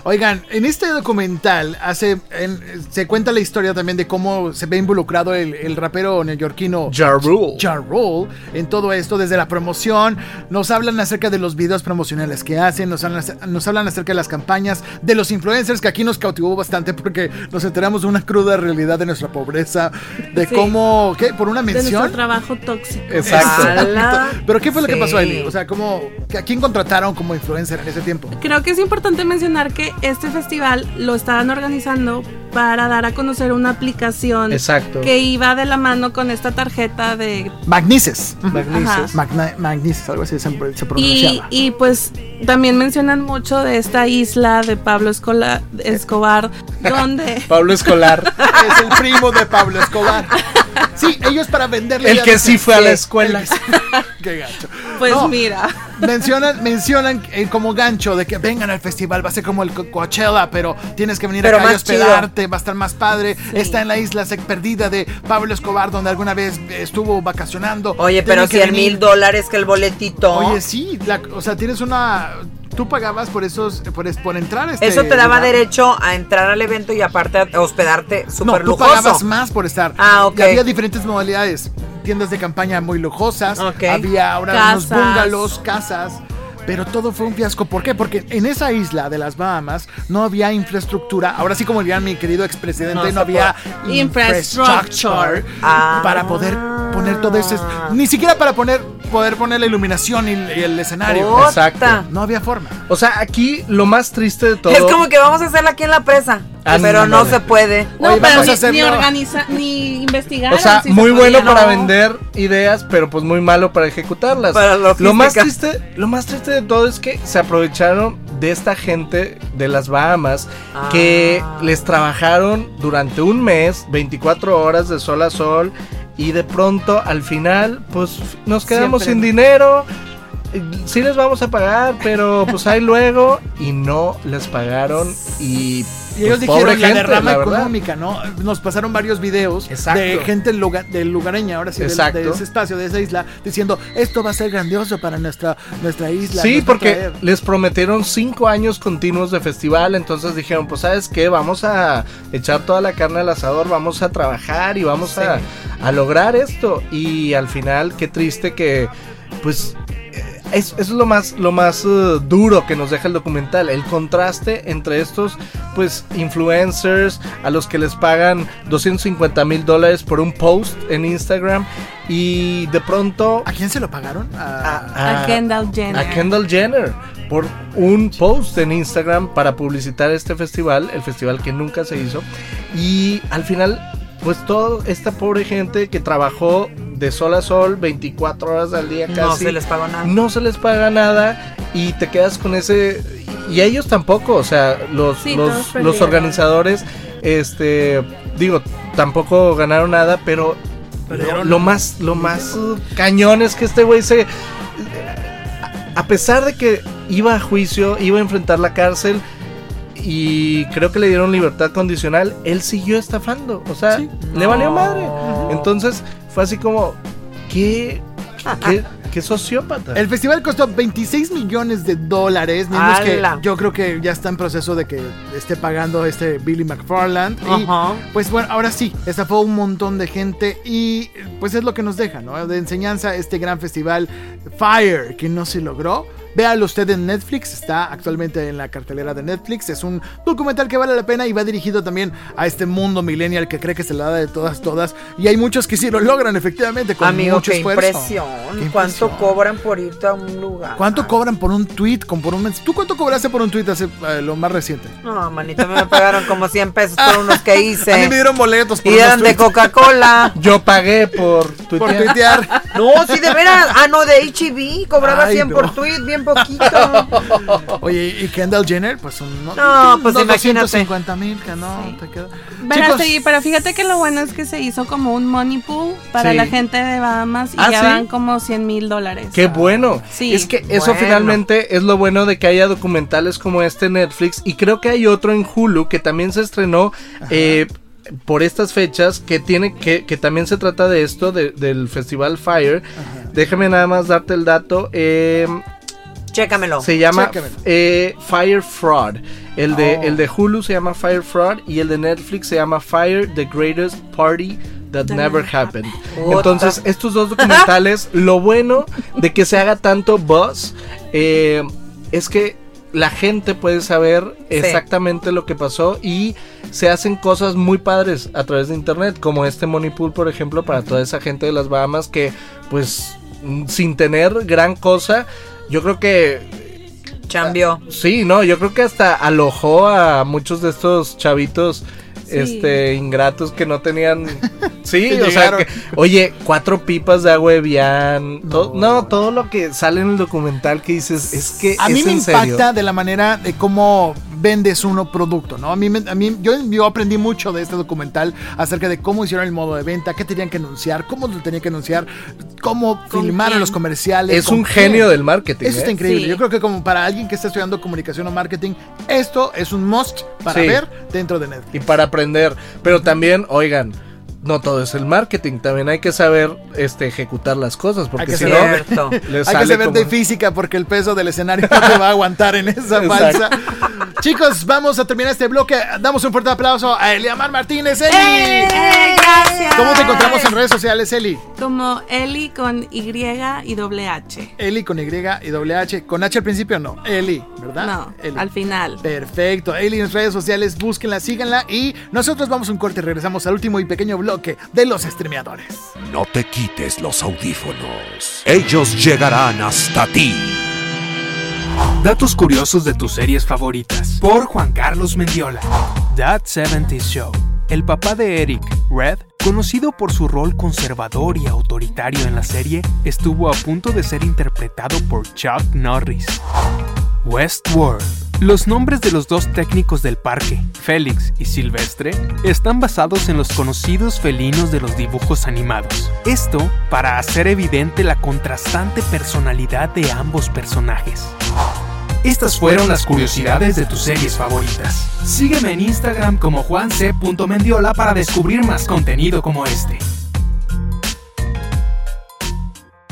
Oigan, en este documental hace, en- se cuenta la historia también de cómo se ve involucrado el, el rapero neoyorquino Ja Rule. Ja Rule en todo esto, desde la promoción, nos hablan acerca de los videos promocionales que hacen, nos hablan, nos hablan acerca de las campañas, de los influencers, que aquí nos cautivó bastante porque nos enteramos de una cruda realidad de nuestra pobreza, de Sí. cómo, ¿qué? Por una De nuestro mención. trabajo tóxico. Exacto. Pero ¿qué fue lo que pasó, O sea, ¿cómo, ¿a quién contrataron como influencer en ese tiempo? Creo que es importante mencionar que este festival lo estaban organizando para dar a conocer una aplicación Exacto. que iba de la mano con esta tarjeta de Magnices. Magnices. Magna- Magnices, algo así se, se y, pronunciaba. y pues también mencionan mucho de esta isla de Pablo Escola- Escobar donde Pablo Escolar. Es el primo de Pablo Escobar. Sí, ellos para venderle. el que sí fue a la escuela. el- Qué gacho. Pues No, mira Mencionan, mencionan eh, como gancho de que vengan al festival, va a ser como el Co- Coachella, pero tienes que venir Pero acá y chido. hospedarte, va a estar más padre. Está en la isla sec- perdida de Pablo Escobar, donde alguna vez estuvo vacacionando. Oye, pero que 100 venir. mil dólares que el boletito. Oye, sí, la- o sea, tienes una. Tú pagabas por esos, por, entrar a este Eso te daba lugar. derecho a entrar al evento y aparte a hospedarte No, súper tú lujoso. pagabas más por estar. Ah, ok. Y había diferentes modalidades. Tiendas de campaña muy lujosas. Ok. Había ahora unos Casas. bungalows, casas. Pero todo fue un fiasco. ¿Por qué? Porque en esa isla de las Bahamas no había infraestructura. Ahora sí, como diría mi querido expresidente, No no, había Infrastructure. Ah. para poder poner todo eso. Ni siquiera para poner, poder poner la iluminación y, y el escenario. Exacto. No había forma. O sea, aquí lo más triste de todo. Es como que vamos a hacerla aquí en la presa. Ah, pero no no, se puede. no Oye, pero ni, hacerlo. ni organiza ni investigar O sea, muy bueno para No. vender ideas, pero pues muy malo para ejecutarlas. Para lo más triste, lo más triste de todo es que se aprovecharon de esta gente de las Bahamas Ah. que les trabajaron durante un mes, 24 horas de sol a sol y de pronto al final pues nos quedamos Siempre. sin dinero. Sí les vamos a pagar, pero pues ahí luego y no les pagaron y Y ellos pues, dijeron la gente, derrama la verdad. económica, ¿no? Nos pasaron varios videos Exacto. de gente del lugareña, ahora sí, de, ese espacio, de esa isla, diciendo, esto va a ser grandioso para nuestra, nuestra isla. Sí, porque traer". les prometieron cinco años continuos de festival, entonces dijeron, pues sabes qué, vamos a echar toda la carne al asador, vamos a trabajar y vamos a, a lograr esto. Y al final, qué triste que, pues, es, eso es lo más, lo más eh, duro que nos deja el documental, el contraste entre estos, pues, influencers a los que les pagan 250 mil dólares por un post en Instagram y de pronto ¿A quién se lo pagaron? A- a Kendall Jenner a Kendall Jenner por un post en Instagram para publicitar este festival, el festival que nunca se hizo. Y al final, pues toda esta pobre gente que trabajó de sol a sol 24 horas al día casi. No se les pagó nada. no se les paga nada y te quedas con ese y ellos tampoco, o sea, los Sí, los, organizadores este digo, tampoco ganaron nada, pero lo, lo más lo más uh, cañón es que este güey se a pesar de que iba a juicio, iba a enfrentar la cárcel y creo que le dieron libertad condicional, él siguió estafando, o sea, le valió madre. Entonces fue así como qué qué, qué sociópata. El festival costó 26 millones de dólares, mismos que yo creo que ya está en proceso de que esté pagando este Billy McFarland. Y pues bueno, ahora sí, estafó un montón de gente y pues es lo que nos deja, ¿no? De enseñanza este gran festival Fire, que no se logró. Véalo usted en Netflix, está actualmente en la cartelera de Netflix. Es un documental que vale la pena y va dirigido también a este mundo millennial que cree que se la da de todas, todas. Y hay muchos que sí lo logran, efectivamente, con Amigo, mucho qué esfuerzo. impresión. Qué ¿Cuánto impresión. cobran por irte a un lugar? ¿Cuánto cobran por un tweet? Con por un mens- ¿Tú cuánto cobraste por un tweet hace eh, lo más reciente? No, manito, me pagaron como 100 pesos por unos que A mí me hice. dieron boletos por Y eran de Coca-Cola. Yo pagué por por tuitear. tuitear. No, sí, de veras. Ah, no, de HB. Cobraba Ay, 100 no. por tweet, bien poquito. Oye, ¿y Kendall Jenner? Pues son no, No, pues unos imagínate. 250 mil, que no Sí. te queda. Chicos, sí, pero fíjate que lo bueno es que se hizo como un money pool para Sí. la gente de Bahamas y ¿Ah, ya sí? van como 100 mil dólares. Qué bueno. Sí. Es que eso finalmente es lo bueno de que haya documentales como este en Netflix. Y creo que hay otro en Hulu que también se estrenó eh, por estas fechas. Que tiene que, que también se trata de esto, de- del Festival Fire. Déjame nada más darte el dato. eh, Chécamelo. Se llama Chécamelo. eh, Fire Fraud. El de, Oh. el de Hulu se llama Fire Fraud y el de Netflix se llama Fire The Greatest Party That That Never Happened. Entonces, estos dos documentales, lo bueno de que se haga tanto buzz eh, es que la gente puede saber exactamente lo que pasó y se hacen cosas muy padres a través de internet, como este Money Pool, por ejemplo, para toda esa gente de las Bahamas que, pues, mm, sin tener gran cosa, yo creo que Chambió. Sí, no, yo creo que hasta alojó a muchos de estos chavitos. Este ingratos que no tenían sí, o sea, que, oye, cuatro pipas de agua Evian, to- no. todo lo que sale en el documental que dices es que A mí me en impacta serio. de la manera de cómo vendes uno producto, ¿no? A mí, me- a mí yo, yo aprendí mucho de este documental acerca de cómo hicieron el modo de venta, qué tenían que anunciar, cómo lo tenían que anunciar, cómo ¿Con filmaron quién? los comerciales. Es un quién. genio del marketing. Eso está ¿eh? increíble. Sí. Yo creo que como para alguien que está estudiando comunicación o marketing, esto es un must para Sí. ver dentro de Netflix. y para aprender. Pero también, oigan, no todo es el marketing, también hay que saber este ejecutar las cosas, porque que si no Cierto. le Hay que saber de física porque el peso del escenario no te va a aguantar en esa falsa. Chicos, vamos a terminar este bloque. Damos un fuerte aplauso a Eliamar Martínez. Eli. ¡Eh! Gracias. ¿Cómo te encontramos en redes sociales, Eli? Como Eli con Y y doble H. Eli con Y y doble H. Con H al principio no. Eli, ¿verdad? No, Eli. al final. Perfecto. Eli en redes sociales, búsquenla, síganla. Y nosotros vamos a un corte y regresamos al último y pequeño bloque de los streameadores. No te quites los audífonos. Ellos llegarán hasta ti. Datos curiosos de tus series favoritas. Por Juan Carlos Mendiola. That 70 Show. El papá de Eric, Red, conocido por su rol conservador y autoritario en la serie, estuvo a punto de ser interpretado por Chuck Norris. Westworld. Los nombres de los dos técnicos del parque, Félix y Silvestre, están basados en los conocidos felinos de los dibujos animados. Esto para hacer evidente la contrastante personalidad de ambos personajes. Estas fueron las curiosidades de tus series favoritas. Sígueme en Instagram como juanc.mendiola para descubrir más contenido como este.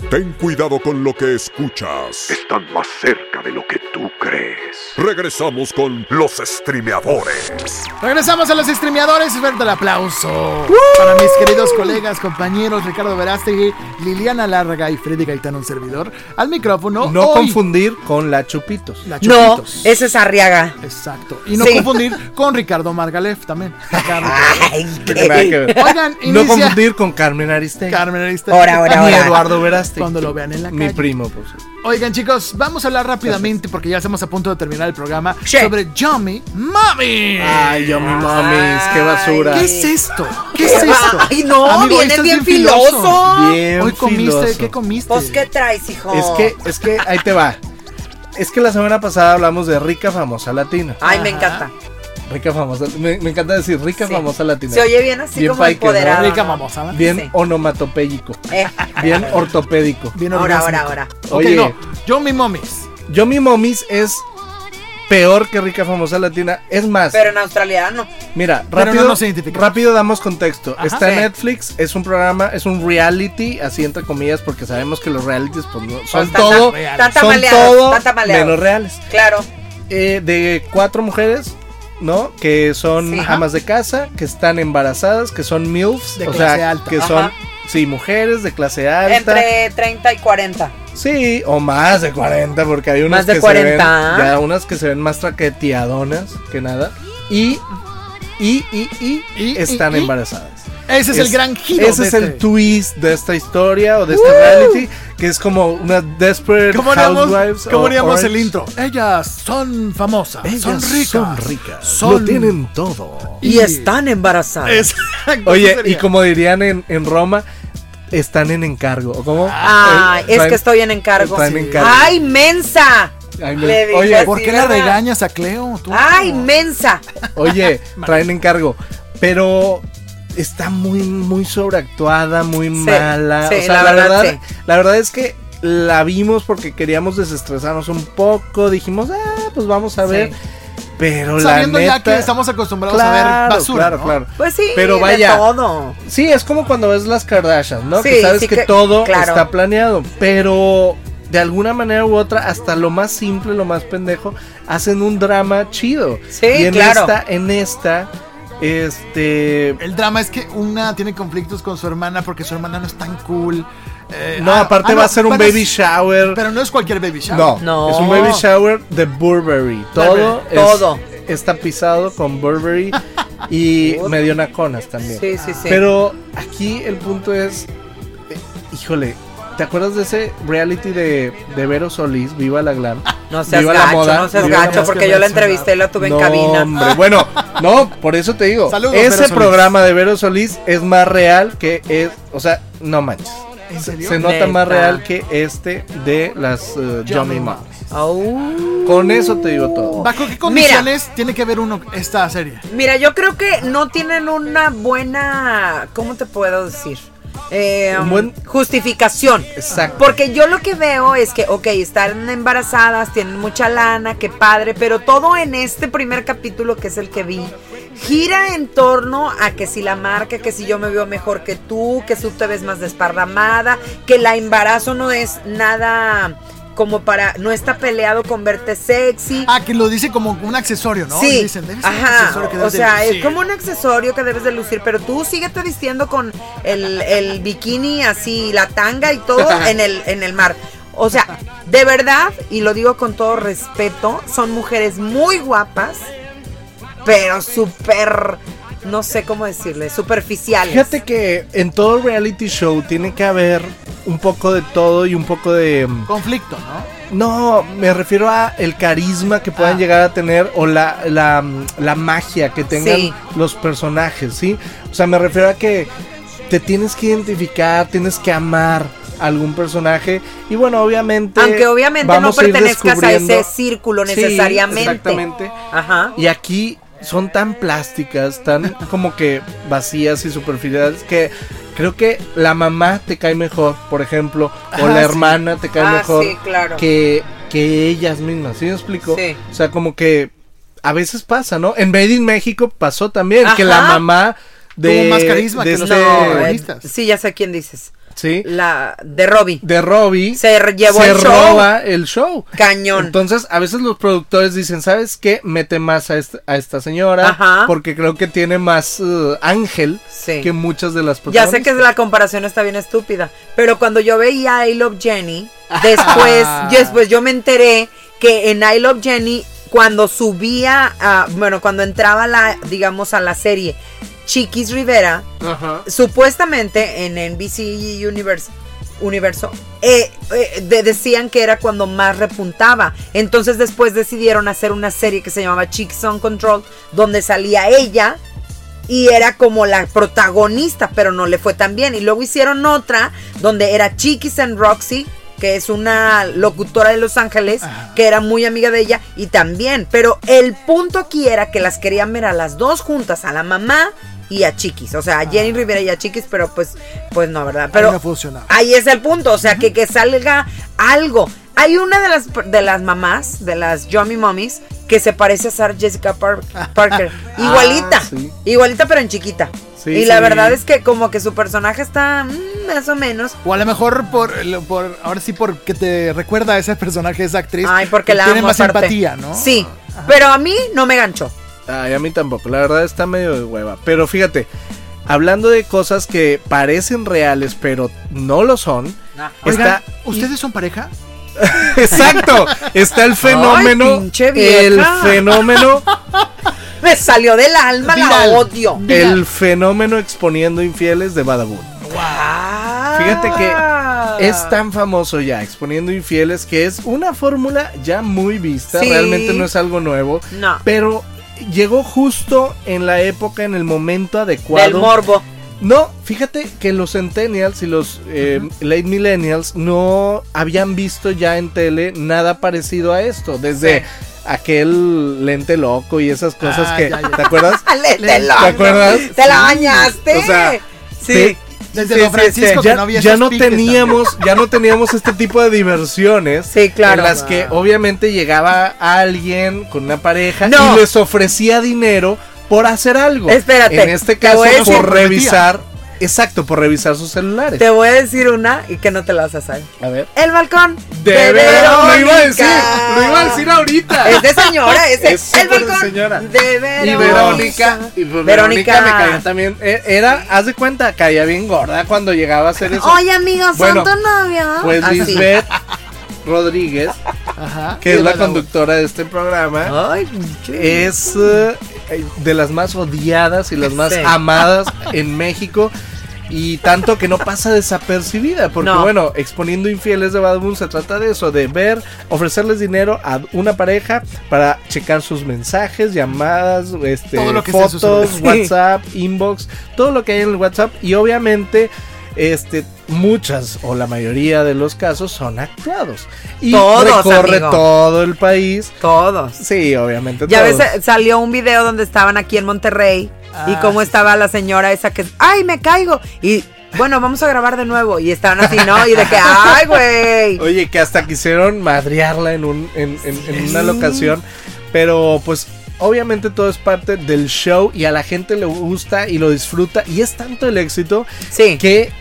Ten cuidado con lo que escuchas. Están más cerca de lo que tú crees. Regresamos con los streameadores. Regresamos a los streameadores. Fuerte el aplauso para mis queridos colegas, compañeros Ricardo Verástegui, Liliana Larga y Freddy Gaitán, un servidor. Al micrófono. No hoy, confundir con la Chupitos. la No, Chupitos. ese es Arriaga. Exacto. Y no Sí. confundir con Ricardo Margalef también. Ay, No. Oigan, No inicia confundir con Carmen Aristegui. Carmen Aristegui. Ahora, ahora, Ni ahora. Eduardo Verástegui. Cuando lo vean en la Mi calle. primo, por cierto. Oigan, chicos, vamos a hablar rápidamente porque ya estamos a punto de terminar el programa Sí. sobre Yummy Mommy. Ay, yo mi mamis, qué basura. ¿Qué es esto? ¿Qué es esto? Ay, no, Amigo, vienes estás bien filoso. filoso. Bien Hoy comiste, filoso. ¿qué comiste? Pues, ¿qué traes, hijo? Es que, es que, ahí te va. Es que la semana pasada hablamos de rica famosa latina. Ay, me encanta. Rica famosa. Me, me encanta decir rica Sí. famosa latina. Se oye bien así Bien como paique, ¿no? Rica ¿no? mamosa, ¿verdad? Bien Sí. onomatopéyico. Eh, Bien ortopédico. Bien Ahora, ahora, ahora. Oye. no. Yummy Mommies. Yo mi momis es peor que rica famosa latina. Es más, Pero en Australia no. mira, Pero rápido, no rápido damos contexto. Ajá. Está en Sí. Netflix, es un programa, es un reality, así entre comillas, porque sabemos que los realities pues, no- son todo, tan- están son todo menos reales. Claro. eh, de cuatro mujeres, ¿no? Que son Sí. amas de casa, que están embarazadas, que son MILFs, De o clase sea, alta. que Ajá. son, sí, mujeres de clase alta. Entre 30 y 40. Sí, o más de 40, porque hay unas Más de que 40. se ven, ya unas que se ven más traqueteadonas que nada. Y, y, y, y, Y, están embarazadas. Ese es, el gran giro. Ese es el este- twist de esta historia o de este reality, que es como una desperate ¿Cómo haríamos, housewives. cómo haríamos el intro? Ellas son famosas, Ellas son ricas. son ricas, son- lo tienen todo. Y, están embarazadas. Exacto, Oye, y como dirían en, en Roma, están en encargo. ¿o ¿Cómo? Ay, Eh, es traen- que estoy en encargo. traen Sí. encargo. ¡Ay, mensa! Ay, me- oye, así, ¿Por qué la regañas a Cleo? Tú? ¡Ay, mensa! Oye, traen encargo. Pero está muy, muy sobreactuada, muy mala. sí, o sea, la la, verdad, verdad, la verdad es que la vimos porque queríamos desestresarnos un poco. Dijimos, ah, pues vamos a ver. Sí. Pero Sabiendo la ya neta. que estamos acostumbrados a ver basura. claro, ¿no? claro. Pues sí, Pero vaya. de todo. Sí, es como cuando ves las Kardashian, ¿no? Sí, que sabes sí que, que- todo claro. está planeado. Pero de alguna manera u otra, hasta lo más simple, lo más pendejo, hacen un drama chido. Sí, y en claro. esta, en esta, este El drama es que una tiene conflictos con su hermana porque su hermana no es tan cool. Eh, no, ah, aparte ah, va no, a ser un baby es- shower. Pero no es cualquier baby shower. No, No. es un baby shower de Burberry. Todo, es- Todo. está pisado con Burberry y medio naconas también. Sí, sí, sí. Pero aquí el punto es, eh, híjole, ¿te acuerdas de ese reality de, de Vero Solís, Viva la Glam? No seas Viva la gacho, moda, no seas viva gacho, porque yo la entrevisté y la tuve en No, cabina. hombre, bueno, no, por eso te digo, Saludos, ese programa de Vero Solís es más real que es, o sea, no manches. ¿En serio? Se nota más real que este de las uh, Yummy Moms. Au. Con eso te digo todo. ¿Bajo qué condiciones tiene que ver uno esta serie? Mira, yo creo que no tienen una buena, ¿cómo te puedo decir? Eh, buen- justificación. Exacto. Porque yo lo que veo es que, ok, están embarazadas, tienen mucha lana, qué padre, pero todo en este primer capítulo, que es el que vi, gira en torno a que si la marca, que si yo me veo mejor que tú, que tú te ves más desparramada, que la embarazo no es nada como para, no está peleado con verte sexy. Ah, que lo dice como un accesorio, ¿no? Sí, Dicen, debe ser un ajá, accesorio que o de sea, es como un accesorio que debes de lucir, pero tú síguete vistiendo con el, el bikini así, la tanga y todo en el, en el mar. O sea, de verdad, y lo digo con todo respeto, son mujeres muy guapas, pero súper, no sé cómo decirle, superficiales. Fíjate que en todo reality show tiene que haber un poco de todo y un poco de... mm, Conflicto, ¿no? No, me refiero a el carisma que puedan Ah. llegar a tener o la, la, mm, la magia que tengan Sí. los personajes, ¿sí? O sea, me refiero a que te tienes que identificar, tienes que amar a algún personaje y bueno, obviamente... Aunque obviamente no pertenezcas a ese círculo Sí, necesariamente. exactamente. Ajá. Y aquí son tan plásticas, tan como que vacías y superficiales que creo que la mamá te cae mejor, por ejemplo, o Ah, la sí. hermana te cae Ah, mejor sí, claro. que, que ellas mismas, ¿sí me explico? Sí. O sea, como que a veces pasa, ¿no? En Made in México pasó también que la mamá de, Tuvo más carisma de que los este- No, eh, sí, ya sé quién dices. Sí, La de Robbie. de Robbie Se llevó se el show. roba el show. Cañón. Entonces, a veces los productores dicen, ¿sabes qué? Mete más a, esta- a esta señora Ajá. porque creo que tiene más uh, ángel Sí. que muchas de las Ya protagonistas. sé que la comparación está bien estúpida, pero cuando yo veía I Love Jenny, después, después yo me enteré que en I Love Jenny, cuando subía, a, bueno, cuando entraba la, digamos, a la serie Chiquis Rivera, Ajá. supuestamente en NBC Universe, Universo, eh, eh, de- decían que era cuando más repuntaba. Entonces después decidieron hacer una serie que se llamaba Chicks on Control, donde salía ella y era como la protagonista, pero no le fue tan bien. Y luego hicieron otra donde era Chiquis and Roxy, que es una locutora de Los Ángeles, que era muy amiga de ella y también. Pero el punto aquí era que las querían ver a las dos juntas, a la mamá y a Chiquis. O sea, a Jenny Rivera y a Chiquis, pero pues, pues no, ¿verdad? Pero Ahí no. Ahí es el punto, o sea, que, que salga algo. Hay una de las, de las mamás, de las Yummy Mommies, que se parece a Sarah Jessica Par- Parker. igualita, sí. igualita pero en chiquita. Sí, y la verdad es que como que su personaje está mm, más o menos. O a lo mejor por, por ahora sí porque te recuerda a ese personaje, esa actriz. Ay, porque que la tiene amo más aparte. empatía, ¿no? Sí, pero a mí no me ganchó. Ay, a mí tampoco, la verdad está medio de hueva. Pero fíjate, hablando de cosas que parecen reales, pero no lo son, está... ¿ustedes son pareja? Exacto, está el fenómeno... pinche vieja. el fenómeno... Me salió del alma, Viral. la odio. El fenómeno exponiendo infieles de Badabun. Fíjate que es tan famoso ya, exponiendo infieles, que es una fórmula ya muy vista, Sí. realmente no es algo nuevo, No, pero llegó justo en la época, en el momento adecuado. del morbo. No, fíjate que los centennials y los eh, late millennials no habían visto ya en tele nada parecido a esto, desde aquel lente loco y esas cosas Ah, que, ya, ya. ¿te acuerdas? Ale, Le- te, lo- ¿Te acuerdas? Te la bañaste. O sea, sí. te- Desde Sí, Don Francisco sí. que ya, no había ya no teníamos, ya no teníamos este tipo de diversiones. Sí, claro. En las que obviamente llegaba alguien con una pareja No. y les ofrecía dinero por hacer algo. Espérate, En este caso, por revisar. Exacto, por revisar sus celulares. Te voy a decir una y que no te la vas a saber. A ver. El balcón De de, veras, lo iba a decir, Verónica. lo iba a decir ahorita. Es de señora, es, de- Es el balcón señora. de Verónica. Y Verónica, y pues Verónica. Verónica me caía también. eh, Era, haz de cuenta, caía bien gorda cuando llegaba a hacer eso. Oye, amigos, Bueno, son tu novia. Pues Así. Lisbeth Rodríguez, Ajá. que es la conductora de este programa, Ay, es eh, de las más odiadas y las más Sí. amadas en México. Y tanto que no pasa desapercibida, porque No. bueno, exponiendo infieles de Badabun se trata de eso, de ver, ofrecerles dinero a una pareja para checar sus mensajes, llamadas, este, fotos. WhatsApp, inbox, todo lo que hay en el WhatsApp y obviamente este muchas o la mayoría de los casos son actuados y Todos, recorre amigo. todo el país. Todos. Sí, obviamente Ya todos. ves, salió un video donde estaban aquí en Monterrey y Ah, cómo estaba la señora esa que, ay, me caigo. Y bueno, vamos a grabar de nuevo. Y estaban así, ¿no? Y de que, ay, güey. Oye, que hasta quisieron madrearla en, un, en, en- en una locación. Pero pues obviamente todo es parte del show y a la gente le gusta y lo disfruta. Y es tanto el éxito Sí. que,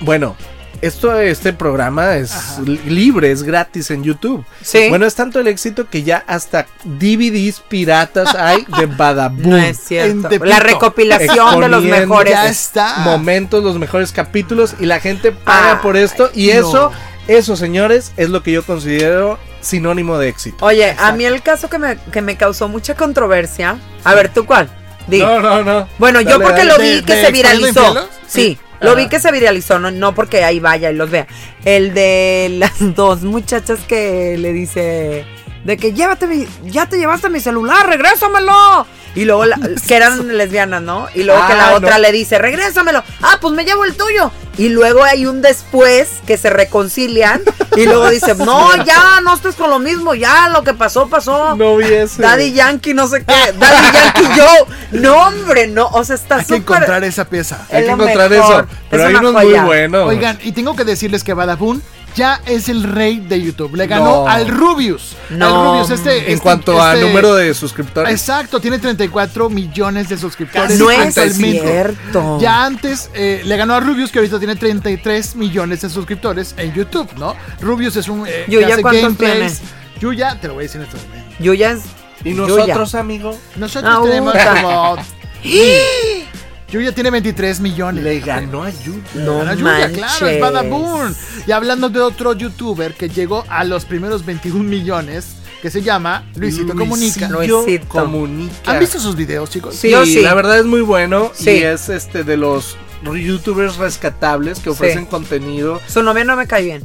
bueno, esto, este programa es Ajá. libre, es gratis en YouTube. Sí. Bueno, es tanto el éxito que ya hasta DVDs piratas hay de Badaboom. no es cierto. La recopilación de los mejores. Ya está. momentos, los mejores capítulos y la gente paga Ah, por esto y no. eso, eso señores, es lo que yo considero sinónimo de éxito. Oye, a mí el caso que me, que me causó mucha controversia. A ver, ¿tú cuál? Di. No, no, no. Bueno, yo porque dale. lo ¿De- vi que de se viralizó. Sí. Lo vi que se viralizó, no, no porque ahí vaya y los vea. El de las dos muchachas que le dice de que llévate mi, ya te llevaste mi celular, regrésamelo. Y luego la- que eran lesbianas, ¿no? Y luego que la Ah, otra no. le dice, regrésamelo. Ah, pues me llevo el tuyo. Y luego hay un después que se reconcilian y luego dice, no, ya, no estés con lo mismo, ya, lo que pasó, pasó. No vi ese. Daddy Yankee, no sé qué. Daddy Yankee Joe. No, hombre, no. O sea, está Hay que encontrar esa pieza. Hay es que encontrar mejor. eso. Pero Es hay unos muy buenos. Oigan, y tengo que decirles que Badabun ya es el rey de YouTube. Le ganó No. al Rubius. No. Al Rubius, este. en este- cuanto a este- número de suscriptores. Exacto, tiene 34 millones de suscriptores. No es cierto. Ya antes eh, le ganó a Rubius, que ahorita tiene 33 millones de suscriptores en YouTube, ¿no? Rubius es un. Eh, Yuya, hace ¿cuántos. Yuya, te lo voy a decir en este momento. Yo ya es. y Yuya. nosotros, amigo, Nosotros Ah, tenemos como. Yuya tiene 23 millones. le ganó a Yu. No Gana Yuya, manches. claro, es Badaboom. Y hablando de otro youtuber que llegó a los primeros 21 millones, que se llama Luisito, Comunica. Luisito. Comunica. ¿Han visto sus videos, chicos? Sí, Yo sí. la verdad es muy bueno Sí. y es este de los youtubers rescatables que ofrecen Sí. contenido. Su novia no me cae bien.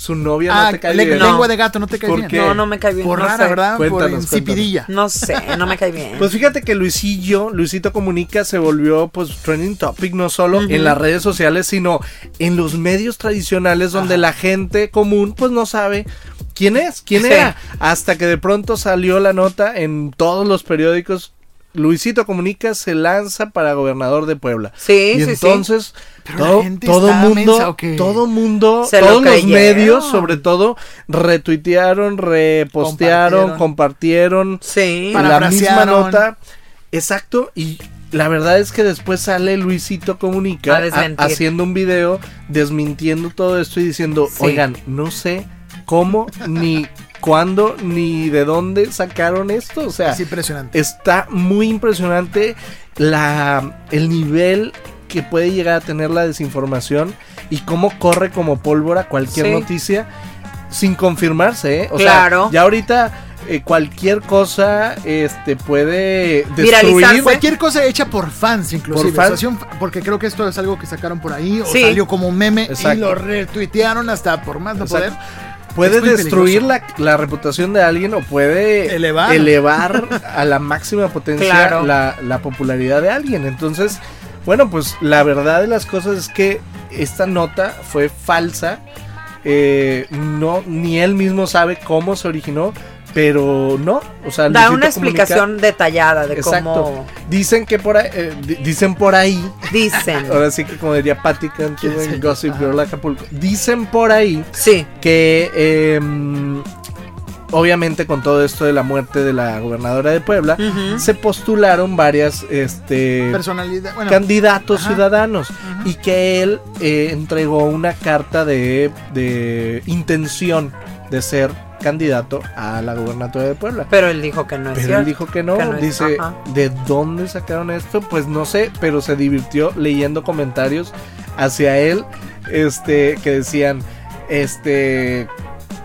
Su novia Ah, no te cae le- bien. No. lengua de gato, ¿no te cae ¿Por bien? qué? No, no me cae bien. Por no rara, sé. ¿verdad? Cuéntanos, Por insipidilla. No sé, no me cae bien. Pues fíjate que Luisillo, Luisito Comunica se volvió pues trending topic no solo en las redes sociales, sino en los medios tradicionales donde la gente común pues no sabe quién es, quién Sí. era, hasta que de pronto salió la nota en todos los periódicos Luisito Comunica se lanza para gobernador de Puebla. Sí, y sí, entonces Pero la todo, gente todo está mensa, mundo, ¿o qué? todo mundo, Se lo todos los medios sobre todo retuitearon, repostearon, compartieron, Sí. Para- la misma nota. Exacto, y la verdad es que después sale Luisito Comunica A haciendo un video desmintiendo todo esto y diciendo, Sí. oigan, no sé cómo, ni cuándo, ni de dónde sacaron esto. O sea, Es impresionante. está muy impresionante la, el nivel que puede llegar a tener la desinformación y cómo corre como pólvora cualquier Sí. noticia sin confirmarse, ¿eh? O Claro. sea, ya ahorita eh, cualquier cosa este puede destruir Cualquier cosa hecha por fans, inclusive. Por fans. Porque creo que esto es algo que sacaron por ahí, o Sí. salió como un meme y lo retuitearon hasta por más no Exacto. poder. Puede destruir la, la reputación de alguien o puede Elevar. elevar a la máxima potencia Claro. la, la popularidad de alguien. Entonces, bueno, pues la verdad de las cosas es que esta nota fue falsa. Eh, no, ni él mismo sabe cómo se originó, pero no, o sea, Da una Comunica- explicación detallada de Exacto. cómo Dicen que por ahí, eh, di- dicen por ahí, dicen. ahora sí que como diría Patty Cantú ¿Quién en? Gossip. Girl Acapulco, dicen por ahí Sí. que em, obviamente con todo esto de la muerte de la gobernadora de Puebla, se postularon varias este, Personalidad. Bueno, candidatos Ajá. ciudadanos y que él eh, entregó una carta de, de intención de ser candidato a la gobernatura de Puebla. Pero él dijo que no es Pero cierto. él dijo que no, que no es- dice, ajá. ¿de dónde sacaron esto? Pues no sé, pero se divirtió leyendo comentarios hacia él, este, que decían, este,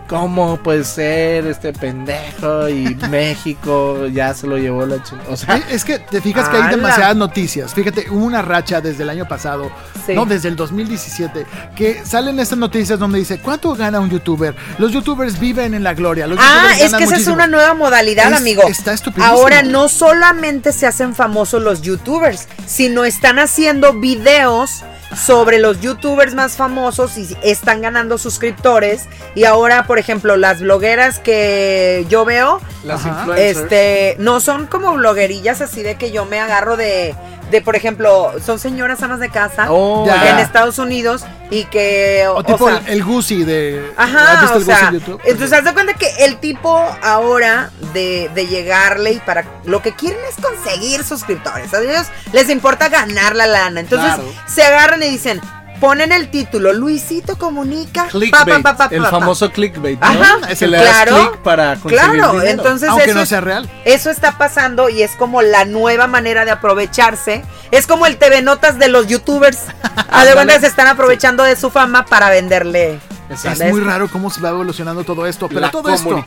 ¿cómo puede ser este pendejo? Y México ya se lo llevó la chingada. O sea, Eh, Es que te fijas que hay demasiadas noticias. Fíjate, hubo una racha desde el año pasado, Sí. no, desde el 2017, que salen estas noticias donde dice, ¿cuánto gana un youtuber? Los youtubers viven en la gloria. Los Ah, es que esa es muchísimo". una nueva modalidad, Es- amigo. está estupidísimo. Ahora no solamente se hacen famosos los youtubers, sino están haciendo videos sobre los youtubers más famosos y están ganando suscriptores. Y ahora, por ejemplo, las blogueras que yo veo, las este, no son como bloguerillas así de que yo me agarro de, de por ejemplo, son señoras amas de casa Oh, en Estados Unidos y que, O o tipo sea, el, el Gucci de... ¿has Ajá, visto o el sea, en YouTube? entonces haz de cuenta que el tipo ahora de, de llegarle y para lo que quieren es conseguir suscriptores. A ellos les importa ganar la lana. Entonces Claro. se agarran y dicen, ponen el título, Luisito comunica. Clickbait, pa, pa, pa, el famoso clickbait, ¿no? Ajá, el le das claro, click para conseguir Claro, dinero. entonces Aunque eso, no sea real. eso está pasando y es como la nueva manera de aprovecharse. Es como el TV Notas de los youtubers. A de se están aprovechando de su fama para venderle. Es muy raro cómo se va evolucionando todo esto, pero La todo esto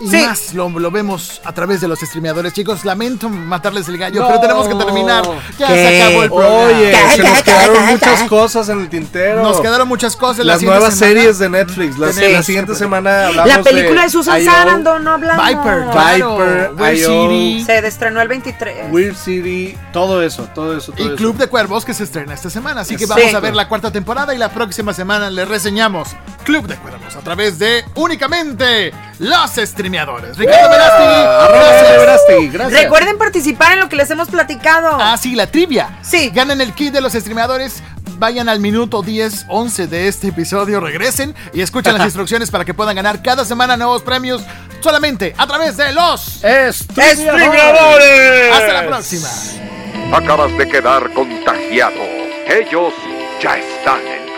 y Sí. más lo, lo vemos a través de los streameadores. Chicos, lamento matarles el gallo, No. pero tenemos que terminar. Ya ¿Qué? se acabó el programa. Oye, ¿Qué, se nos quedaron muchas cosas en el tintero. Nos quedaron muchas cosas. la las siguiente nuevas semana. series de Netflix. La, la siguiente semana hablamos La película de, Susan Sarandon, no hablamos. Viper, Viper, Weird. City Se estrenó el 23. Weird City, todo eso, todo eso. Todo y eso. Club de Cuervos que se estrena esta semana. Así que Sí. vamos a ver la cuarta temporada y la próxima semana le reseñamos Club de Cuervos a través de únicamente los streameadores. Ricardo Verástegui, Verástegui, gracias. Recuerden participar en lo que les hemos platicado. Ah, sí, la trivia. Sí. Ganen el kit de los streameadores. Vayan al minuto 10, 11 de este episodio, regresen y escuchen las instrucciones para que puedan ganar cada semana nuevos premios solamente a través de los. ¡Streameadores! Hasta la próxima. Acabas de quedar contagiado. Ellos ya están en